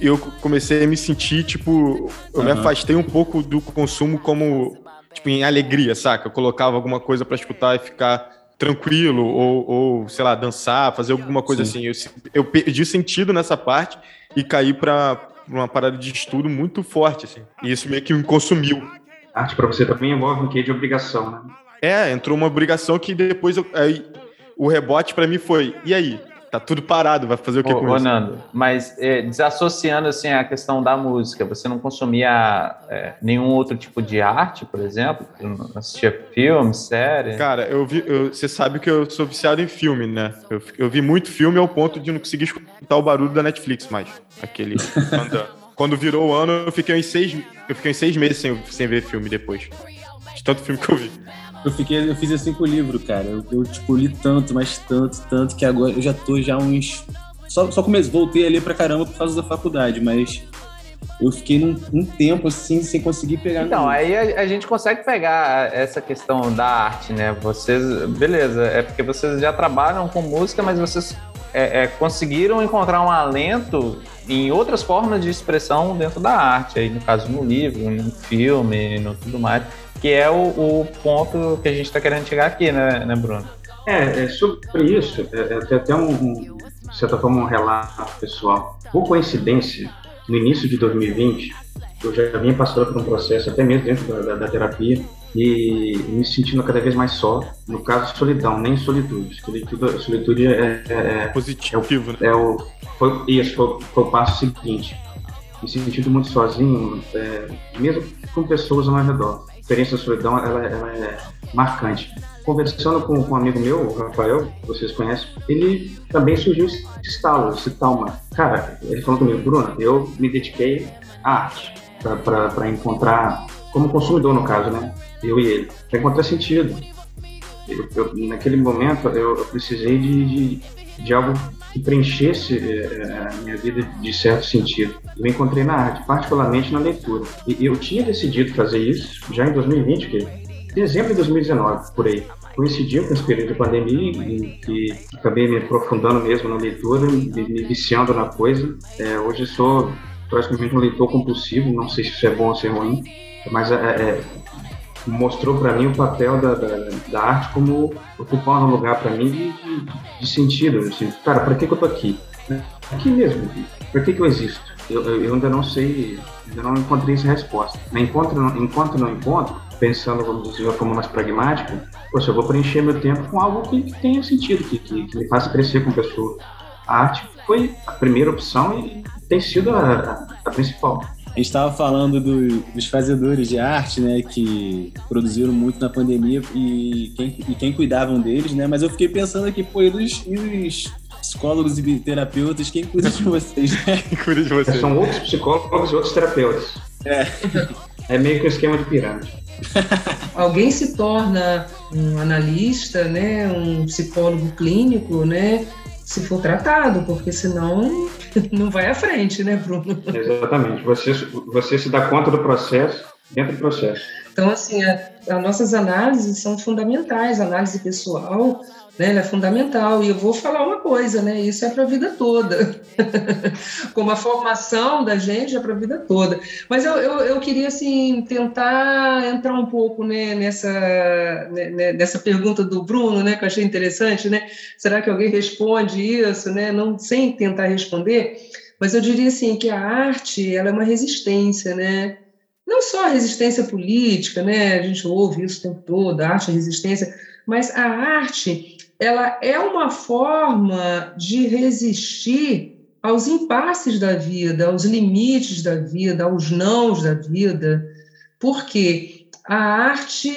e eu comecei a me sentir, tipo, eu uhum. me afastei um pouco do consumo como, tipo, em alegria, saca? Eu colocava alguma coisa para escutar e ficar tranquilo, ou, ou, sei lá, dançar, fazer alguma coisa Sim. assim. Eu, eu perdi sentido nessa parte e caí para uma parada de estudo muito forte, assim. E isso meio que me consumiu. Arte para você também envolve um quê de obrigação, né? É, entrou uma obrigação que depois eu, aí, o rebote para mim foi, e aí? Tá tudo parado, vai fazer o que Ô, com ô, isso? Nando, mas é, desassociando assim a questão da música, você não consumia é, nenhum outro tipo de arte, por exemplo? Não assistia filme, série? Cara, eu vi, eu, você sabe que eu sou viciado em filme, né? Eu, eu vi muito filme ao ponto de não conseguir escutar o barulho da Netflix mais. Aquele. quando, virou o ano, eu fiquei em seis, eu fiquei em seis meses sem, sem ver filme depois. De tanto filme que eu vi. Eu, fiquei, eu fiz assim com o livro, cara. Eu, eu, tipo, li tanto, mas tanto, tanto, que agora eu já tô já uns. Só, só comecei, voltei a ler pra caramba por causa da faculdade, mas eu fiquei num, um tempo assim sem conseguir pegar. Então, aí a, a, gente consegue pegar essa questão da arte, né? Vocês, beleza, é porque vocês já trabalham com música, mas vocês é, é, conseguiram encontrar um alento em outras formas de expressão dentro da arte, aí no caso no livro, no filme, no tudo mais que é o, o ponto que a gente está querendo chegar aqui, né, né Bruno? É, é sobre isso, é, é, tem até um, um, de certa forma, um relato pessoal. Por coincidência, no início de 2020, eu já vinha passando por um processo, até mesmo dentro da, da, da terapia, e me sentindo cada vez mais só. No caso, solidão, nem solitude. Solitude, solitude é, é, é positivo, é o, né? É o, foi, isso, foi, foi o passo seguinte. Me sentindo muito sozinho, é, mesmo com pessoas ao meu redor experiência da solidão ela, ela é marcante. Conversando com, com, um amigo meu, o Rafael, que vocês conhecem, ele também surgiu esse estalo, esse talma. Cara, ele falou comigo, Bruno, eu me dediquei à arte para encontrar, como consumidor no caso, né? Eu e ele, para encontrar sentido. Eu, eu, naquele momento eu, eu precisei de, de, de algo que preenchesse é, a minha vida de certo sentido. Eu me encontrei na arte, particularmente na leitura. E eu tinha decidido fazer isso já em 2020, que dezembro de 2019, por aí. Coincidiu com esse período de pandemia e que acabei me aprofundando mesmo na leitura, me, me viciando na coisa. É, hoje sou praticamente um leitor compulsivo, não sei se isso é bom ou se é ruim, mas é, é mostrou para mim o papel da, da, da, arte como ocupando um lugar para mim de, de, de, sentido. Assim, cara, para que, que eu tô aqui? Aqui mesmo. Para que, que eu existo? Eu, eu, ainda não sei, ainda não encontrei essa resposta. Enquanto, enquanto não encontro, pensando, vamos dizer, forma mais pragmática, poxa, eu vou preencher meu tempo com algo que, que tenha sentido, que, que, que, me faça crescer como pessoa. A arte foi a primeira opção e tem sido a, a, a principal. A gente estava falando do, dos fazedores de arte, né, que produziram muito na pandemia e quem, e quem cuidavam deles, né? Mas eu fiquei pensando aqui, pô, e dos, e os psicólogos e terapeutas, quem cuida de vocês? Né? quem cuida de vocês? São outros psicólogos e outros terapeutas. É. É meio que um esquema de pirâmide. Alguém se torna um analista, né, um psicólogo clínico, né, se for tratado, porque senão não vai à frente, né, Bruno? Exatamente. Você, você se dá conta do processo dentro do processo. Então, assim, as nossas análises são fundamentais, análise pessoal né? Ela é fundamental. E eu vou falar uma coisa, né? Isso é para a vida toda. Como a formação da gente é para a vida toda. Mas eu, eu, eu, queria, assim, tentar entrar um pouco né, nessa, né, né, nessa pergunta do Bruno, né? Que eu achei interessante, né? Será que alguém responde isso, né? Não sem tentar responder. Mas eu diria, assim, que a arte, ela é uma resistência, né? Não só a resistência política, né? A gente ouve isso o tempo todo, a arte é resistência, mas a arte ela é uma forma de resistir aos impasses da vida, aos limites da vida, aos nãos da vida, porque a arte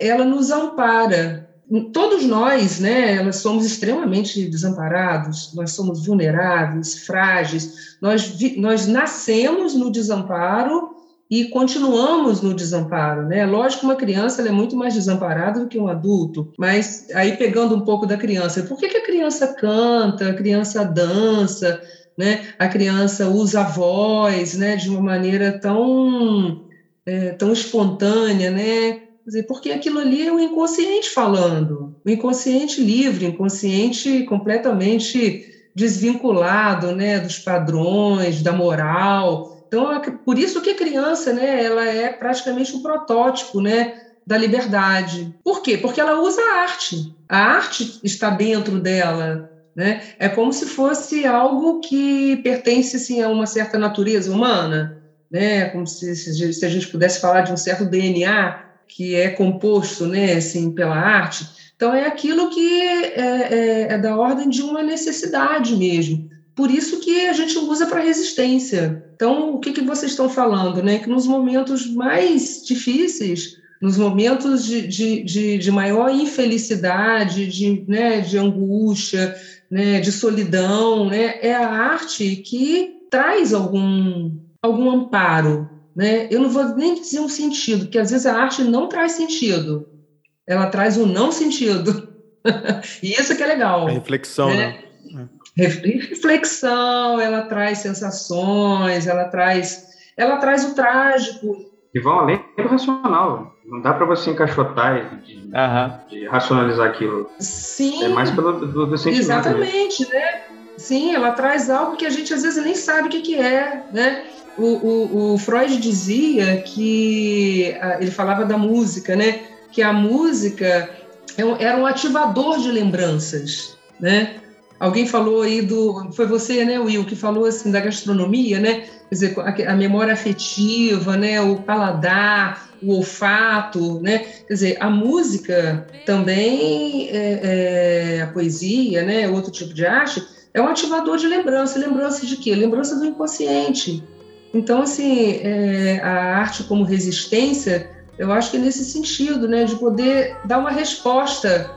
ela nos ampara. Todos nós, né, nós somos extremamente desamparados, nós somos vulneráveis, frágeis, nós, nós nascemos no desamparo e continuamos no desamparo, né? Lógico uma criança é muito mais desamparada do que um adulto, mas aí pegando um pouco da criança, por que, que a criança canta, a criança dança, né? A criança usa a voz, né? De uma maneira tão é, tão espontânea, né? Dizer, porque aquilo ali é o inconsciente falando, o inconsciente livre, inconsciente completamente desvinculado, né? Dos padrões, da moral então, por isso que a criança, né, ela é praticamente um protótipo, né, da liberdade. Por quê? Porque ela usa a arte. A arte está dentro dela, né? É como se fosse algo que pertence assim, a uma certa natureza humana, né? Como se, se a gente pudesse falar de um certo DNA que é composto, né, assim, pela arte. Então é aquilo que é, é, é da ordem de uma necessidade mesmo. Por isso que a gente usa para resistência. Então, o que, que vocês estão falando? Né? Que nos momentos mais difíceis, nos momentos de, de, de, de maior infelicidade, de, né, de angústia, né, de solidão, né, é a arte que traz algum, algum amparo. Né? Eu não vou nem dizer um sentido, porque às vezes a arte não traz sentido, ela traz um não sentido. e isso que é legal. A reflexão, né? né? Reflexão, ela traz sensações, ela traz, ela traz o trágico. E vão além do racional. Não dá para você encaixotar de, uhum. de, racionalizar aquilo. Sim. É mais pelo do, do sentimento. Exatamente, mesmo. né? Sim, ela traz algo que a gente às vezes nem sabe o que, que é, né? O, o, o Freud dizia que ele falava da música, né? Que a música é era um ativador de lembranças, né? Alguém falou aí do. Foi você, né, Will, que falou assim da gastronomia, né? Quer dizer, a, a memória afetiva, né? O paladar, o olfato, né? Quer dizer, a música também, é, é, a poesia, né? Outro tipo de arte, é um ativador de lembrança. Lembrança de quê? Lembrança do inconsciente. Então, assim, é, a arte como resistência, eu acho que é nesse sentido, né? De poder dar uma resposta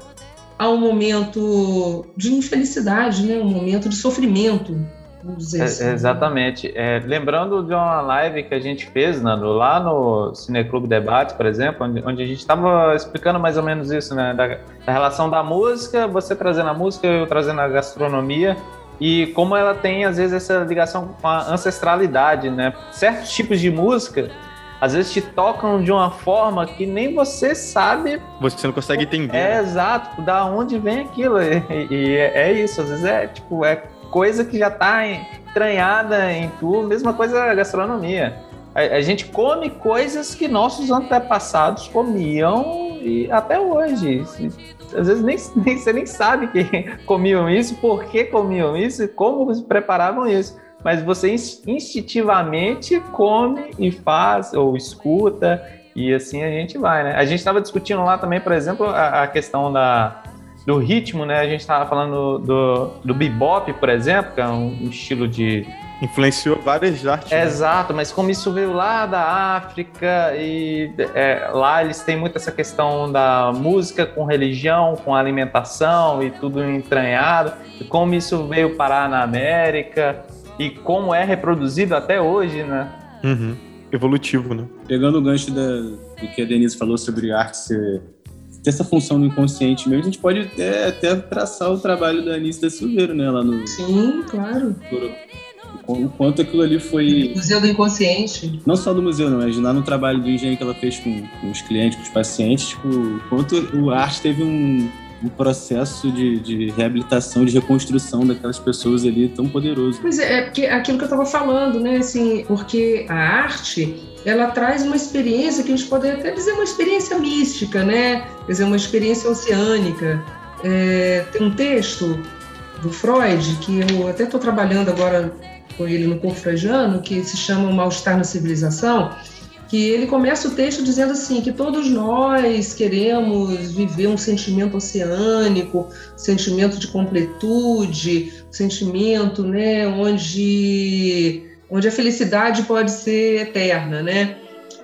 a um momento de infelicidade, né? um momento de sofrimento. É, assim. Exatamente. É, lembrando de uma live que a gente fez, Nando, lá no Cineclube Debate, por exemplo, onde, onde a gente estava explicando mais ou menos isso, né? Da, da, relação da música, você trazendo a música, eu trazendo a gastronomia, e como ela tem, às vezes, essa ligação com a ancestralidade, né? Certos tipos de música às vezes te tocam de uma forma que nem você sabe. Você não consegue entender. É né? exato, da onde vem aquilo. E, e é, é isso, às vezes é tipo, é coisa que já está entranhada em tu, mesma coisa a gastronomia. A, a, gente come coisas que nossos antepassados comiam e até hoje. Às vezes nem, nem, você nem sabe que comiam isso, por que comiam isso e como preparavam isso mas você instintivamente come e faz ou escuta e assim a gente vai, né? A gente estava discutindo lá também, por exemplo, a, a, questão da, do ritmo, né? A gente estava falando do, do bebop, por exemplo, que é um, um estilo de, Influenciou várias artes. né? Exato, mas como isso veio lá da África e é, lá eles têm muito essa questão da música com religião, com alimentação e tudo entranhado, e como isso veio parar na América e como é reproduzido até hoje, né? Uhum. Evolutivo, né? Pegando o gancho da, do que a Denise falou sobre arte ser ter essa função no inconsciente mesmo, a gente pode até, até traçar o trabalho da Anice da Silveira, né? Lá no. Sim, claro. O quanto aquilo ali foi. Museu do Inconsciente. Não só do museu, não, mas lá no trabalho do engenho que ela fez com, com os clientes, com os pacientes, tipo, o quanto o arte teve um, um processo de, de reabilitação, de reconstrução daquelas pessoas ali tão poderoso. Pois é, é porque aquilo que eu estava falando, né? Assim, porque a arte ela traz uma experiência que a gente pode até dizer uma experiência mística, né? Quer dizer, uma experiência oceânica. É, tem um texto do Freud que eu até estou trabalhando agora com ele no Corpo Freudiano, que se chama O Mal-Estar na Civilização, que ele começa o texto dizendo assim que todos nós queremos viver um sentimento oceânico, sentimento de completude, sentimento, né, onde onde a felicidade pode ser eterna, né?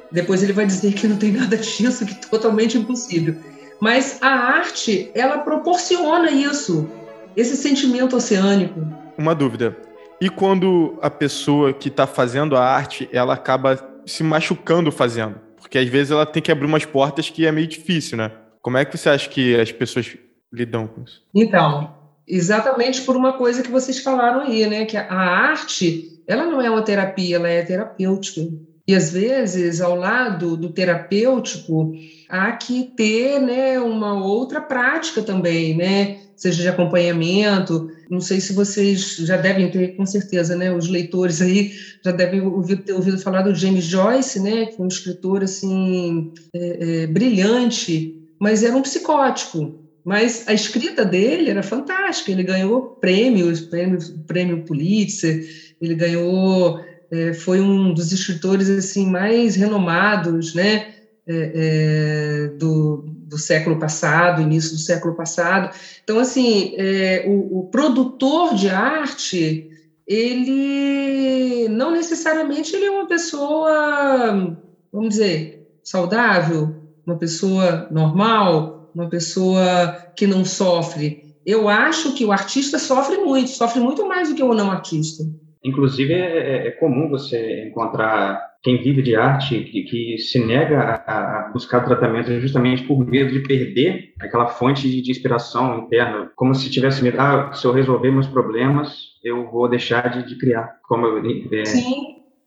Depois ele vai dizer que não tem nada disso, que é totalmente impossível. Mas a arte, ela proporciona isso, esse sentimento oceânico. Uma dúvida. E quando a pessoa que está fazendo a arte, ela acaba se machucando fazendo? Porque às vezes ela tem que abrir umas portas que é meio difícil, né? Como é que você acha que as pessoas lidam com isso? Então, exatamente por uma coisa que vocês falaram aí, né? Que a arte ela não é uma terapia, ela é terapêutica. E às vezes, ao lado do terapêutico, há que ter né, uma outra prática também, né? Seja de acompanhamento. Não sei se vocês já devem ter, com certeza, né? Os leitores aí já devem ouvir, ter ouvido falar do James Joyce, né? Que é um escritor assim é, é, brilhante, mas era um psicótico. Mas a escrita dele era fantástica. Ele ganhou prêmios, prêmio, prêmio Pulitzer ele ganhou, é, foi um dos escritores assim mais renomados, né, é, é, do, do século passado, início do século passado. Então, assim, é, o, o produtor de arte, ele não necessariamente ele é uma pessoa, vamos dizer, saudável, uma pessoa normal, uma pessoa que não sofre. Eu acho que o artista sofre muito, sofre muito mais do que o não artista. Inclusive, é, é, comum você encontrar quem vive de arte que, que se nega a, a, buscar tratamento justamente por medo de perder aquela fonte de, de inspiração interna, como se tivesse medo, ah, se eu resolver meus problemas, eu vou deixar de, de criar. Como eu, é,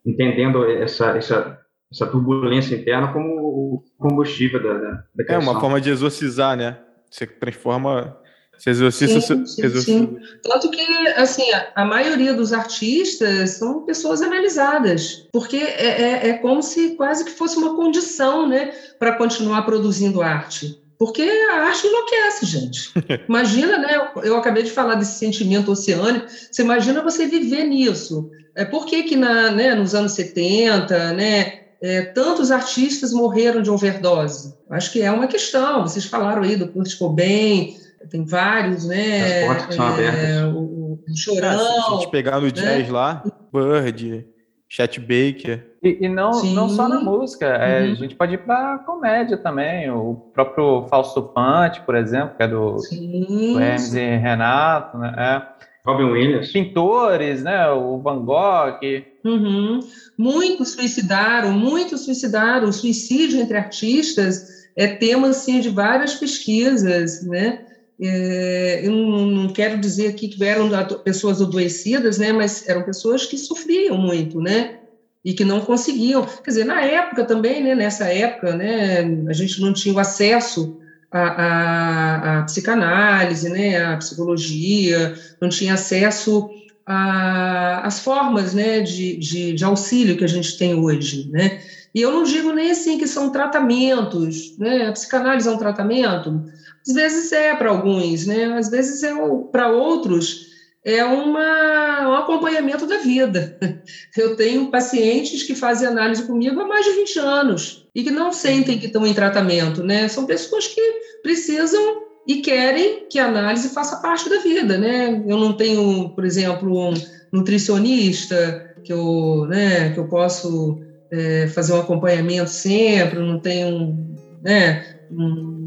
entendendo essa, essa, essa turbulência interna como o combustível da, da, da criação. É uma forma de exorcizar, né? Você transforma você exorciza, sim, sim, exorciza. sim. Tanto que, assim, a, a, maioria dos artistas são pessoas analisadas, porque é, é, é como se quase que fosse uma condição, né, para continuar produzindo arte. Porque a arte enlouquece, gente. Imagina, né? Eu, eu, acabei de falar desse sentimento oceânico. Você imagina você viver nisso. É por que, que na, né, nos anos 70, né, é, tantos artistas morreram de overdose? Acho que é uma questão. Vocês falaram aí do Kurt Cobain, tem vários, né? As portas que são abertas. É, o, o Chorão. Ah, se a gente pegar no né? jazz lá, Bird, Chet Baker. E, e não, não só na música, é, uhum. a gente pode ir para comédia também. O próprio Fausto Pante, por exemplo, que é do, do Hermes e Renato, né? É. Robin Williams. Pintores, né? O Van Gogh. Uhum. Muitos suicidaram, muitos suicidaram. O suicídio entre artistas é tema assim, de várias pesquisas, né? É, eu não quero dizer aqui que eram pessoas adoecidas, né, mas eram pessoas que sofriam muito, né, e que não conseguiam. Quer dizer, na época também, né, nessa época, né, a gente não tinha o acesso à, à, à psicanálise, né, à psicologia, não tinha acesso às formas, né, de, de, de auxílio que a gente tem hoje, né. E eu não digo nem assim que são tratamentos, né, a psicanálise é um tratamento, às vezes é para alguns, né? Às vezes é para outros é uma, um acompanhamento da vida. Eu tenho pacientes que fazem análise comigo há mais de 20 anos e que não sentem que estão em tratamento, né? São pessoas que precisam e querem que a análise faça parte da vida, né? Eu não tenho, por exemplo, um nutricionista que eu, né, que eu posso é, fazer um acompanhamento sempre, não tenho, né, um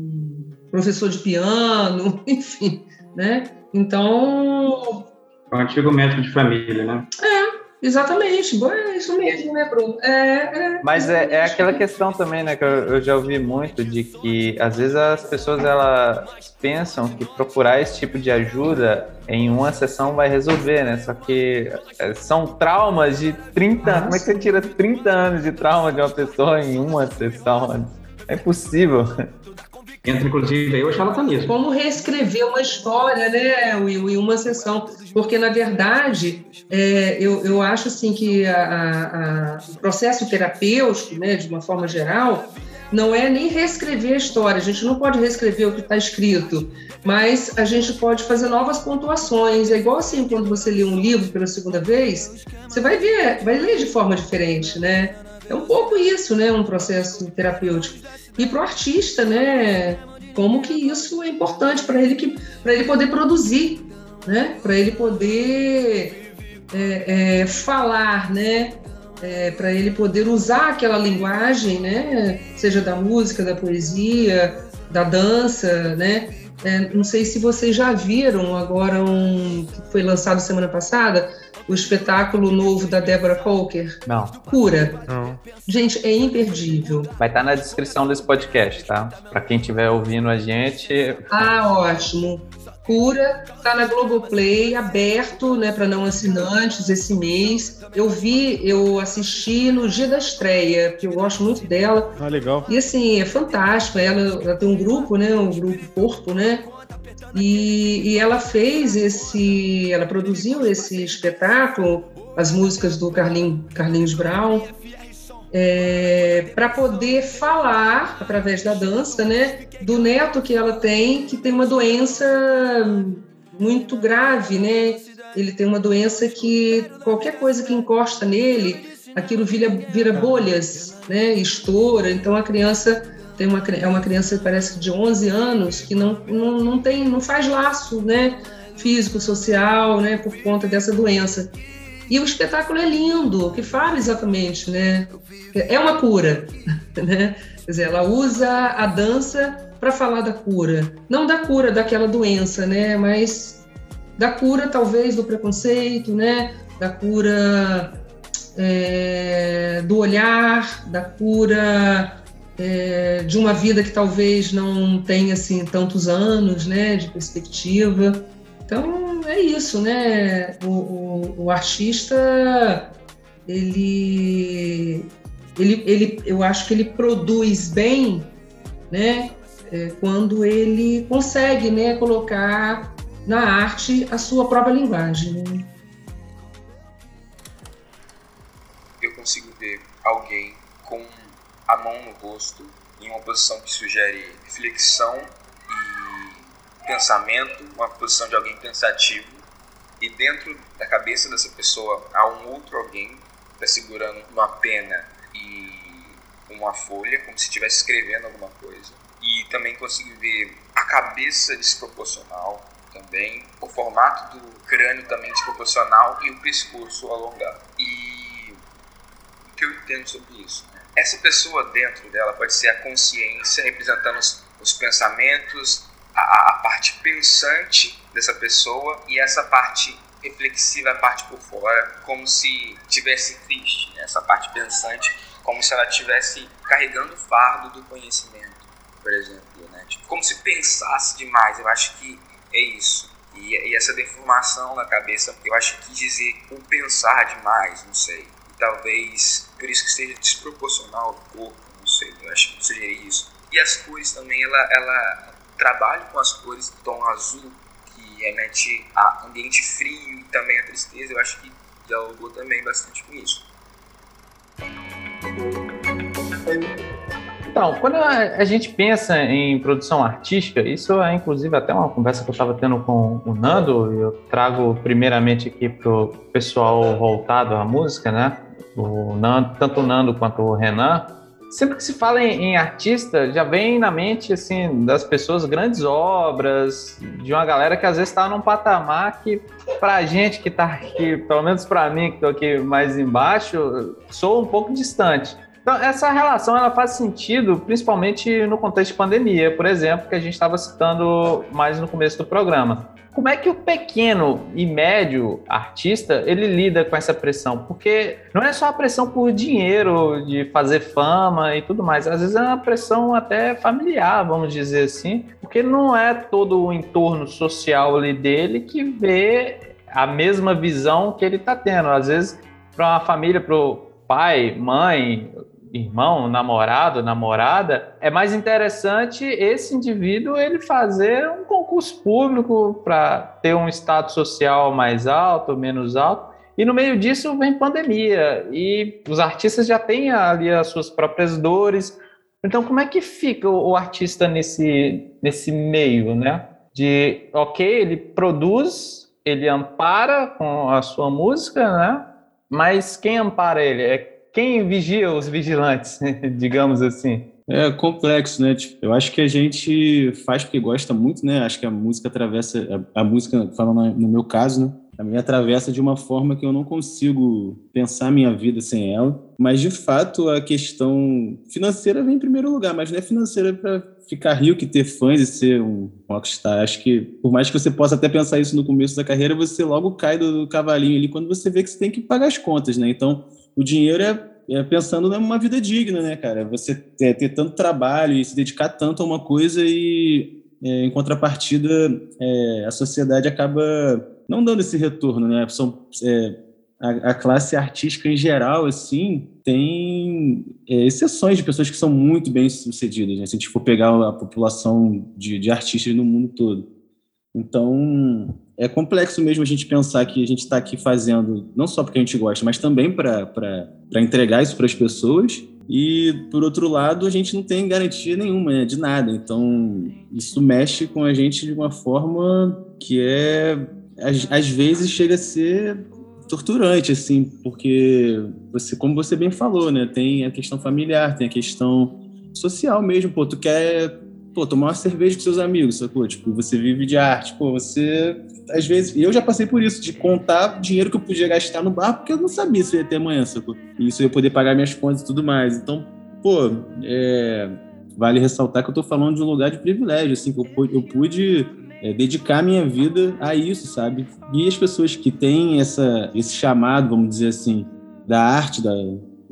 professor de piano, enfim, né? Então... É um antigo médico de família, né? É, Exatamente, Bom, é isso mesmo, né, Bruno? É, é, Mas é, é aquela questão também, né, que eu, eu, já ouvi muito, de que às vezes as pessoas elas pensam que procurar esse tipo de ajuda em uma sessão vai resolver, né? Só que é, são traumas de 30 anos. Como é que você tira 30 anos de trauma de uma pessoa em uma sessão? É impossível entra inclusive aí o charlatanismo. Como reescrever uma história, né, Will, em uma sessão. Porque, na verdade, é, eu, eu acho assim que a, a, o processo terapêutico, né, de uma forma geral, não é nem reescrever a história, a gente não pode reescrever o que está escrito, mas a gente pode fazer novas pontuações. É igual assim, quando você lê um livro pela segunda vez, você vai ver, vai ler de forma diferente, né? É um pouco isso, né? Um processo terapêutico. E para o artista, né? Como que isso é importante para ele que para ele poder produzir, né? Para ele poder é, é, falar, né? É, para ele poder usar aquela linguagem, né? Seja da música, da poesia, da dança, né? É, não sei se vocês já viram agora um que foi lançado semana passada, o espetáculo novo da Débora Colker? Não. Cura. Não. Gente, é imperdível. Vai estar na descrição desse podcast, tá? Para quem estiver ouvindo a gente. Ah, ótimo. Cura está na Globoplay, aberto né, para não assinantes esse mês. Eu vi, eu assisti no dia da estreia, que eu gosto muito dela. Ah, legal. E assim, é fantástico. Ela, ela tem um grupo, né? Um grupo Corpo, né? E, e ela fez esse, ela produziu esse espetáculo, as músicas do Carlin, Carlinhos Brown, é, para poder falar através da dança, né, do neto que ela tem, que tem uma doença muito grave, né? Ele tem uma doença que qualquer coisa que encosta nele, aquilo vira, vira bolhas, né? Estoura. Então a criança tem uma, é uma criança parece de 11 anos que não, não, não tem não faz laço né físico social né por conta dessa doença. E o espetáculo é lindo que fala exatamente né é uma cura né. Quer dizer ela usa a dança para falar da cura. Não da cura daquela doença né mas da cura talvez do preconceito né da cura é, do olhar da cura é, de uma vida que talvez não tenha assim tantos anos, né, de perspectiva. Então é isso, né? O, o, o artista ele, ele, ele, eu acho que ele produz bem, né? É, quando ele consegue, né, colocar na arte a sua própria linguagem. Né? Eu consigo ver alguém a mão no rosto, em uma posição que sugere reflexão e pensamento, uma posição de alguém pensativo, e dentro da cabeça dessa pessoa há um outro alguém que está segurando uma pena e uma folha, como se estivesse escrevendo alguma coisa. E também consigo ver a cabeça desproporcional também, o formato do crânio também desproporcional e o pescoço alongado. E o que eu entendo sobre isso? Essa pessoa dentro dela pode ser a consciência representando os, os pensamentos, a, a, parte pensante dessa pessoa e essa parte reflexiva, a parte por fora, como se tivesse triste, né? essa parte pensante, como se ela estivesse carregando o fardo do conhecimento, por exemplo, né? tipo, como se pensasse demais. Eu acho que é isso. E, e essa deformação na cabeça, eu acho que dizer o pensar demais, não sei talvez por isso que esteja desproporcional ao corpo, não sei, eu acho que seria isso. E as cores também, ela, ela trabalha com as cores do tom azul, que remete a ambiente frio e também a tristeza, eu acho que dialogou também bastante com isso. Então, quando a gente pensa em produção artística, isso é inclusive até uma conversa que eu estava tendo com o Nando, eu trago primeiramente aqui para o pessoal voltado à música, né? O Nando, tanto o Nando quanto o Renan, sempre que se fala em, em, artista, já vem na mente, assim, das pessoas grandes obras, de uma galera que às vezes está num patamar que, pra gente que tá aqui, pelo menos para mim que tô aqui mais embaixo, sou um pouco distante. Então, essa relação ela faz sentido, principalmente no contexto de pandemia, por exemplo, que a gente estava citando mais no começo do programa. Como é que o pequeno e médio artista ele lida com essa pressão? Porque não é só a pressão por dinheiro, de fazer fama e tudo mais. Às vezes é uma pressão até familiar, vamos dizer assim, porque não é todo o entorno social dele que vê a mesma visão que ele está tendo. Às vezes, para uma família, para o pai, mãe, irmão, namorado, namorada, é mais interessante esse indivíduo ele fazer um concurso público para ter um status social mais alto, menos alto. E no meio disso vem pandemia e os artistas já têm ali as suas próprias dores. Então, como é que fica o artista nesse, nesse meio, né? De, ok, ele produz, ele ampara com a sua música, né? Mas quem ampara ele? É quem vigia os vigilantes, digamos assim? É complexo, né? Tipo, eu acho que a gente faz porque gosta muito, né? Acho que a música atravessa, a, a música, falando no meu caso, né? A minha atravessa de uma forma que eu não consigo pensar minha vida sem ela. Mas, de fato, a questão financeira vem em primeiro lugar, mas não é financeira para ficar rico e ter fãs e ser um rockstar. Acho que, por mais que você possa até pensar isso no começo da carreira, você logo cai do cavalinho ali quando você vê que você tem que pagar as contas, né? Então, o dinheiro é, é pensando numa vida digna, né, cara? Você ter, ter, tanto trabalho e se dedicar tanto a uma coisa e, é, em contrapartida, é, a sociedade acaba não dando esse retorno, né? São, é, a, a, classe artística em geral, assim, tem é, exceções de pessoas que são muito bem sucedidas, né? Se a gente for pegar a população de, de artistas no mundo todo. Então, é complexo mesmo a gente pensar que a gente está aqui fazendo, não só porque a gente gosta, mas também para entregar isso para as pessoas. E, por outro lado, a gente não tem garantia nenhuma né, de nada. Então, isso mexe com a gente de uma forma que é, às, às vezes, chega a ser torturante, assim, porque você, como você bem falou, né, tem a questão familiar, tem a questão social mesmo, pô, tu quer pô, tomar uma cerveja com seus amigos, sacou? Tipo, você vive de arte, pô, você, às vezes, eu já passei por isso, de contar dinheiro que eu podia gastar no bar, porque eu não sabia se eu ia ter amanhã, sacou? E isso eu ia poder pagar minhas contas e tudo mais. Então, pô, é, vale ressaltar que eu tô falando de um lugar de privilégio, assim, que eu, eu pude é, dedicar minha vida a isso, sabe? E as pessoas que têm essa, esse chamado, vamos dizer assim, da arte, da,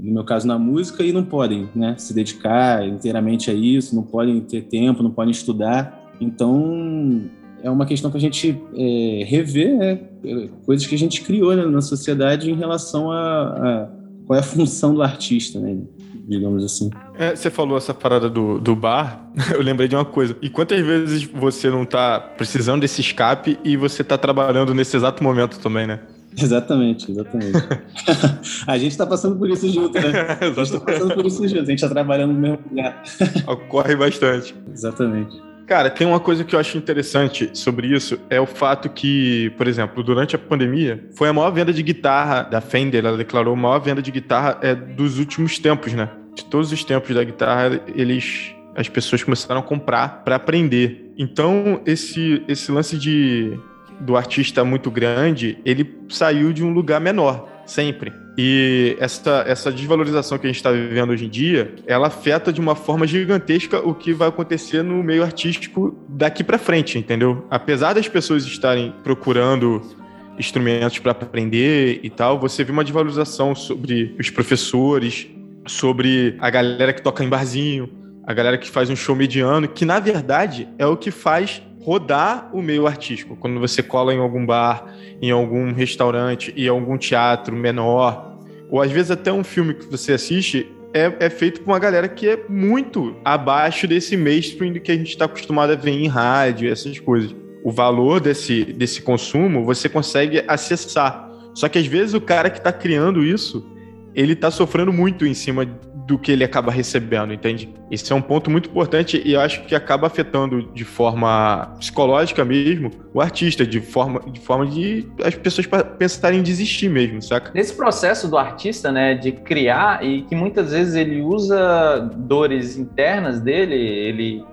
no meu caso na música, e não podem né, se dedicar inteiramente a isso, não podem ter tempo, não podem estudar. Então, é uma questão que a gente é, rever né, coisas que a gente criou né, na sociedade em relação a, a, qual é a função do artista, né, digamos assim. É, você falou essa parada do, do bar, eu lembrei de uma coisa. E quantas vezes você não está precisando desse escape e você está trabalhando nesse exato momento também, né? Exatamente, exatamente. a gente está passando por isso junto, né? a gente está passando por isso junto, a gente está trabalhando no mesmo lugar. Ocorre bastante. Exatamente. Cara, tem uma coisa que eu acho interessante sobre isso, é o fato que, por exemplo, durante a pandemia, foi a maior venda de guitarra da Fender, ela declarou a maior venda de guitarra é, dos últimos tempos, né? De todos os tempos da guitarra, eles as pessoas começaram a comprar para aprender. Então, esse, esse lance de do artista muito grande, ele saiu de um lugar menor, sempre. E essa, essa desvalorização que a gente está vivendo hoje em dia, ela afeta de uma forma gigantesca o que vai acontecer no meio artístico daqui para frente, entendeu? Apesar das pessoas estarem procurando instrumentos para aprender e tal, você vê uma desvalorização sobre os professores, sobre a galera que toca em barzinho, a galera que faz um show mediano, que na verdade é o que faz rodar o meio artístico. Quando você cola em algum bar, em algum restaurante, em algum teatro menor, ou às vezes até um filme que você assiste, é, é feito por uma galera que é muito abaixo desse mainstream que a gente está acostumado a ver em rádio, essas coisas. O valor desse, desse consumo você consegue acessar. Só que às vezes o cara que está criando isso, ele está sofrendo muito em cima do que ele acaba recebendo, entende? Esse é um ponto muito importante e eu acho que acaba afetando de forma psicológica mesmo o artista, de forma de, forma de as pessoas pensarem em desistir mesmo, saca? Nesse processo do artista, né, de criar e que muitas vezes ele usa dores internas dele, ele,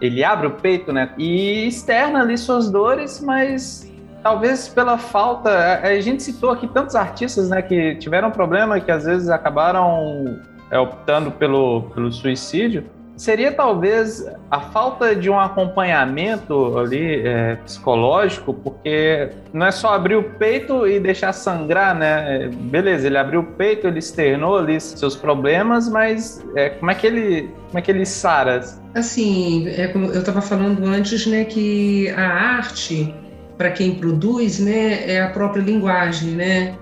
ele abre o peito, né, e externa ali suas dores, mas talvez pela falta. A gente citou aqui tantos artistas né, que tiveram problema que às vezes acabaram é, optando pelo, pelo suicídio. Seria talvez a falta de um acompanhamento ali é, psicológico, porque não é só abrir o peito e deixar sangrar, né? Beleza, ele abriu o peito, ele externou ali seus problemas, mas é, como é que ele como é que ele sara? Assim, é como eu estava falando antes, né, que a arte para quem produz, né, é a própria linguagem, né?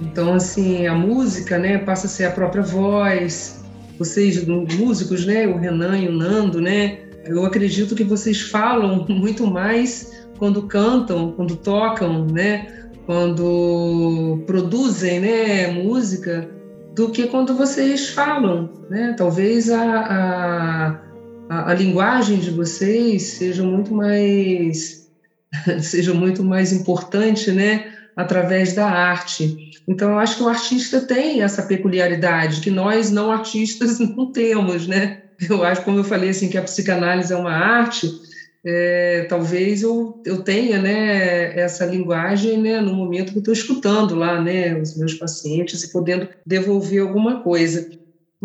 Então, assim, a música, né, passa a ser a própria voz. Vocês, músicos, né, o Renan e o Nando, né, eu acredito que vocês falam muito mais quando cantam, quando tocam, né, quando produzem, né, música, do que quando vocês falam, né? Talvez a, a, a linguagem de vocês seja muito mais seja muito mais importante, né, através da arte. Então, eu acho que o artista tem essa peculiaridade que nós não artistas não temos, né? Eu acho, como eu falei assim, que a psicanálise é uma arte. É, talvez eu, eu tenha né, essa linguagem né, no momento que estou escutando lá né, os meus pacientes e podendo devolver alguma coisa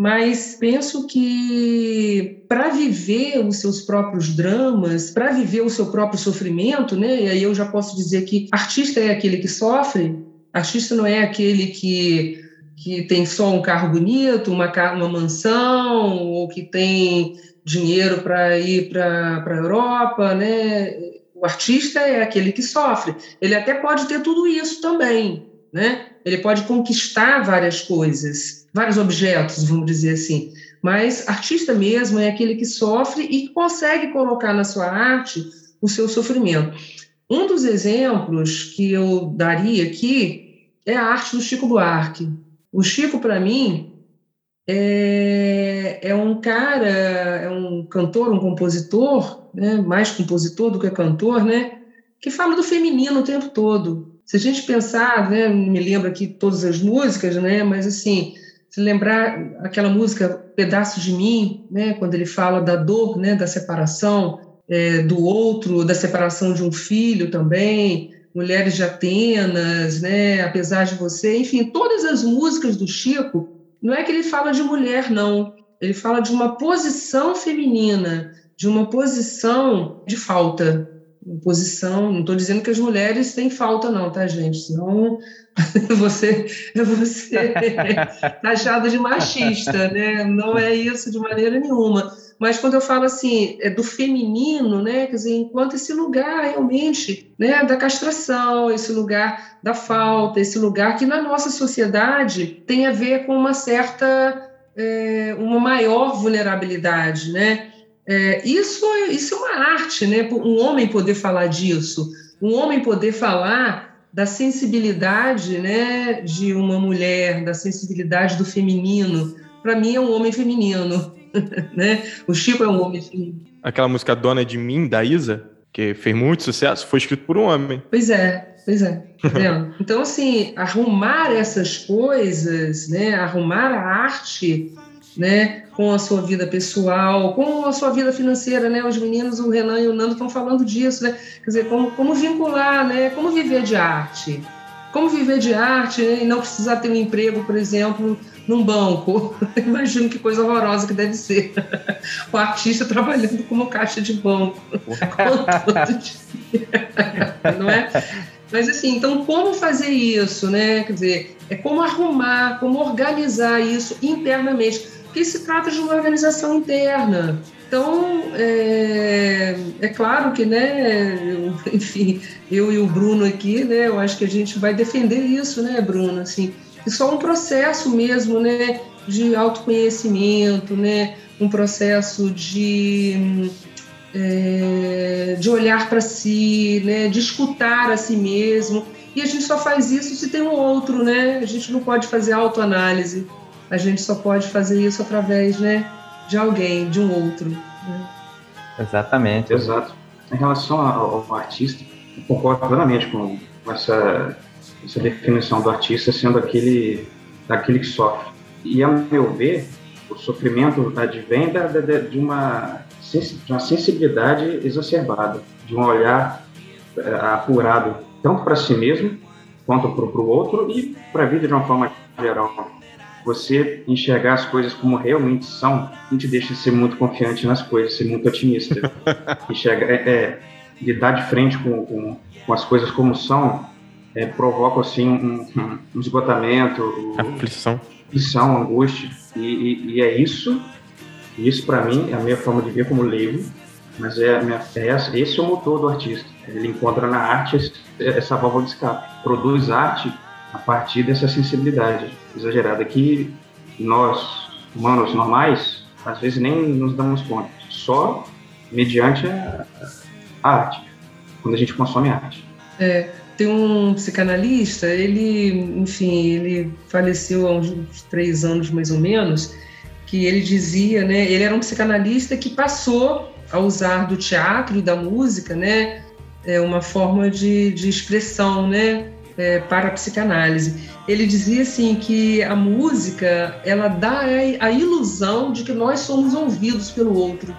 mas penso que para viver os seus próprios dramas, para viver o seu próprio sofrimento, né? E aí eu já posso dizer que artista é aquele que sofre, artista não é aquele que que tem só um carro bonito, uma, uma mansão, ou que tem dinheiro para ir para a Europa, né? O artista é aquele que sofre. Ele até pode ter tudo isso também, né? Ele pode conquistar várias coisas, vários objetos, vamos dizer assim. Mas artista mesmo é aquele que sofre e consegue colocar na sua arte o seu sofrimento. Um dos exemplos que eu daria aqui é a arte do Chico Buarque. O Chico, para mim, é, é, um cara, é um cantor, um compositor, né, mais compositor do que cantor, né, que fala do feminino o tempo todo. Se a gente pensar, né, me lembro aqui todas as músicas, né, mas assim, se lembrar aquela música Pedaço de Mim, né, quando ele fala da dor, né, da separação é, do outro, da separação de um filho também, Mulheres de Atenas, né, Apesar de Você, enfim, todas as músicas do Chico, não é que ele fala de mulher, não, ele fala de uma posição feminina, de uma posição de falta, posição. Não estou dizendo que as mulheres têm falta, não, tá, gente? Senão você você taxado de machista, né? Não é isso de maneira nenhuma. Mas quando eu falo assim, é do feminino, né? Quer dizer, enquanto esse lugar realmente, né, da castração, esse lugar da falta, esse lugar que na nossa sociedade tem a ver com uma certa, é, uma maior vulnerabilidade, né? É, isso, isso é uma arte, né? Um homem poder falar disso, um homem poder falar da sensibilidade, né, de uma mulher, da sensibilidade do feminino. Para mim é um homem feminino, né? O Chico é um homem feminino. Aquela música Dona de Mim da Isa, que fez muito sucesso, foi escrito por um homem. Pois é, pois é. Tá então assim, arrumar essas coisas, né, arrumar a arte né, com a sua vida pessoal, com a sua vida financeira, né? Os meninos, o Renan e o Nando estão falando disso, né? Quer dizer, como, como vincular, né? Como viver de arte. Como viver de arte né? e não precisar ter um emprego, por exemplo, num banco. Imagino que coisa horrorosa que deve ser. O artista trabalhando como caixa de banco. não é? Mas assim, então como fazer isso, né? Quer dizer, é como arrumar, como organizar isso internamente porque se trata de uma organização interna. Então, é, é claro que, né, eu, enfim, eu e o Bruno aqui, né, eu acho que a gente vai defender isso, né, Bruno, assim, é só um processo mesmo, né, de autoconhecimento, né, um processo de, é, de olhar para si, né, de escutar a si mesmo, e a gente só faz isso se tem um outro, né, a gente não pode fazer autoanálise, a gente só pode fazer isso através né, de alguém, de um outro. Né? Exatamente. Exato. Em relação ao, ao artista, eu concordo plenamente com essa, essa definição do artista sendo aquele, daquele que sofre. E, a meu ver, o sofrimento advém da, da, de, uma, de uma sensibilidade exacerbada, de um olhar é, apurado tanto para si mesmo quanto para o outro e para a vida de uma forma geral. Você enxergar as coisas como realmente são não te deixa ser muito confiante nas coisas, ser muito otimista. Enxerga, é, é, lidar de frente com, com, com, as coisas como são é, provoca assim um, um, um esgotamento, aflição, aflição, angústia. E, e, e, é isso, isso para mim é a minha forma de ver como leigo, mas é, minha, é esse é o motor do artista. Ele encontra na arte essa válvula de escape, produz arte a partir dessa sensibilidade exagerada que nós, humanos normais, às vezes nem nos damos conta, só mediante a, a arte, quando a gente consome arte. É, tem um psicanalista, ele, enfim, ele faleceu há uns três anos mais ou menos, que ele dizia, né, ele era um psicanalista que passou a usar do teatro e da música, né, é uma forma de, de expressão, né, é, para a psicanálise. Ele dizia assim que a música ela dá a ilusão de que nós somos ouvidos pelo outro.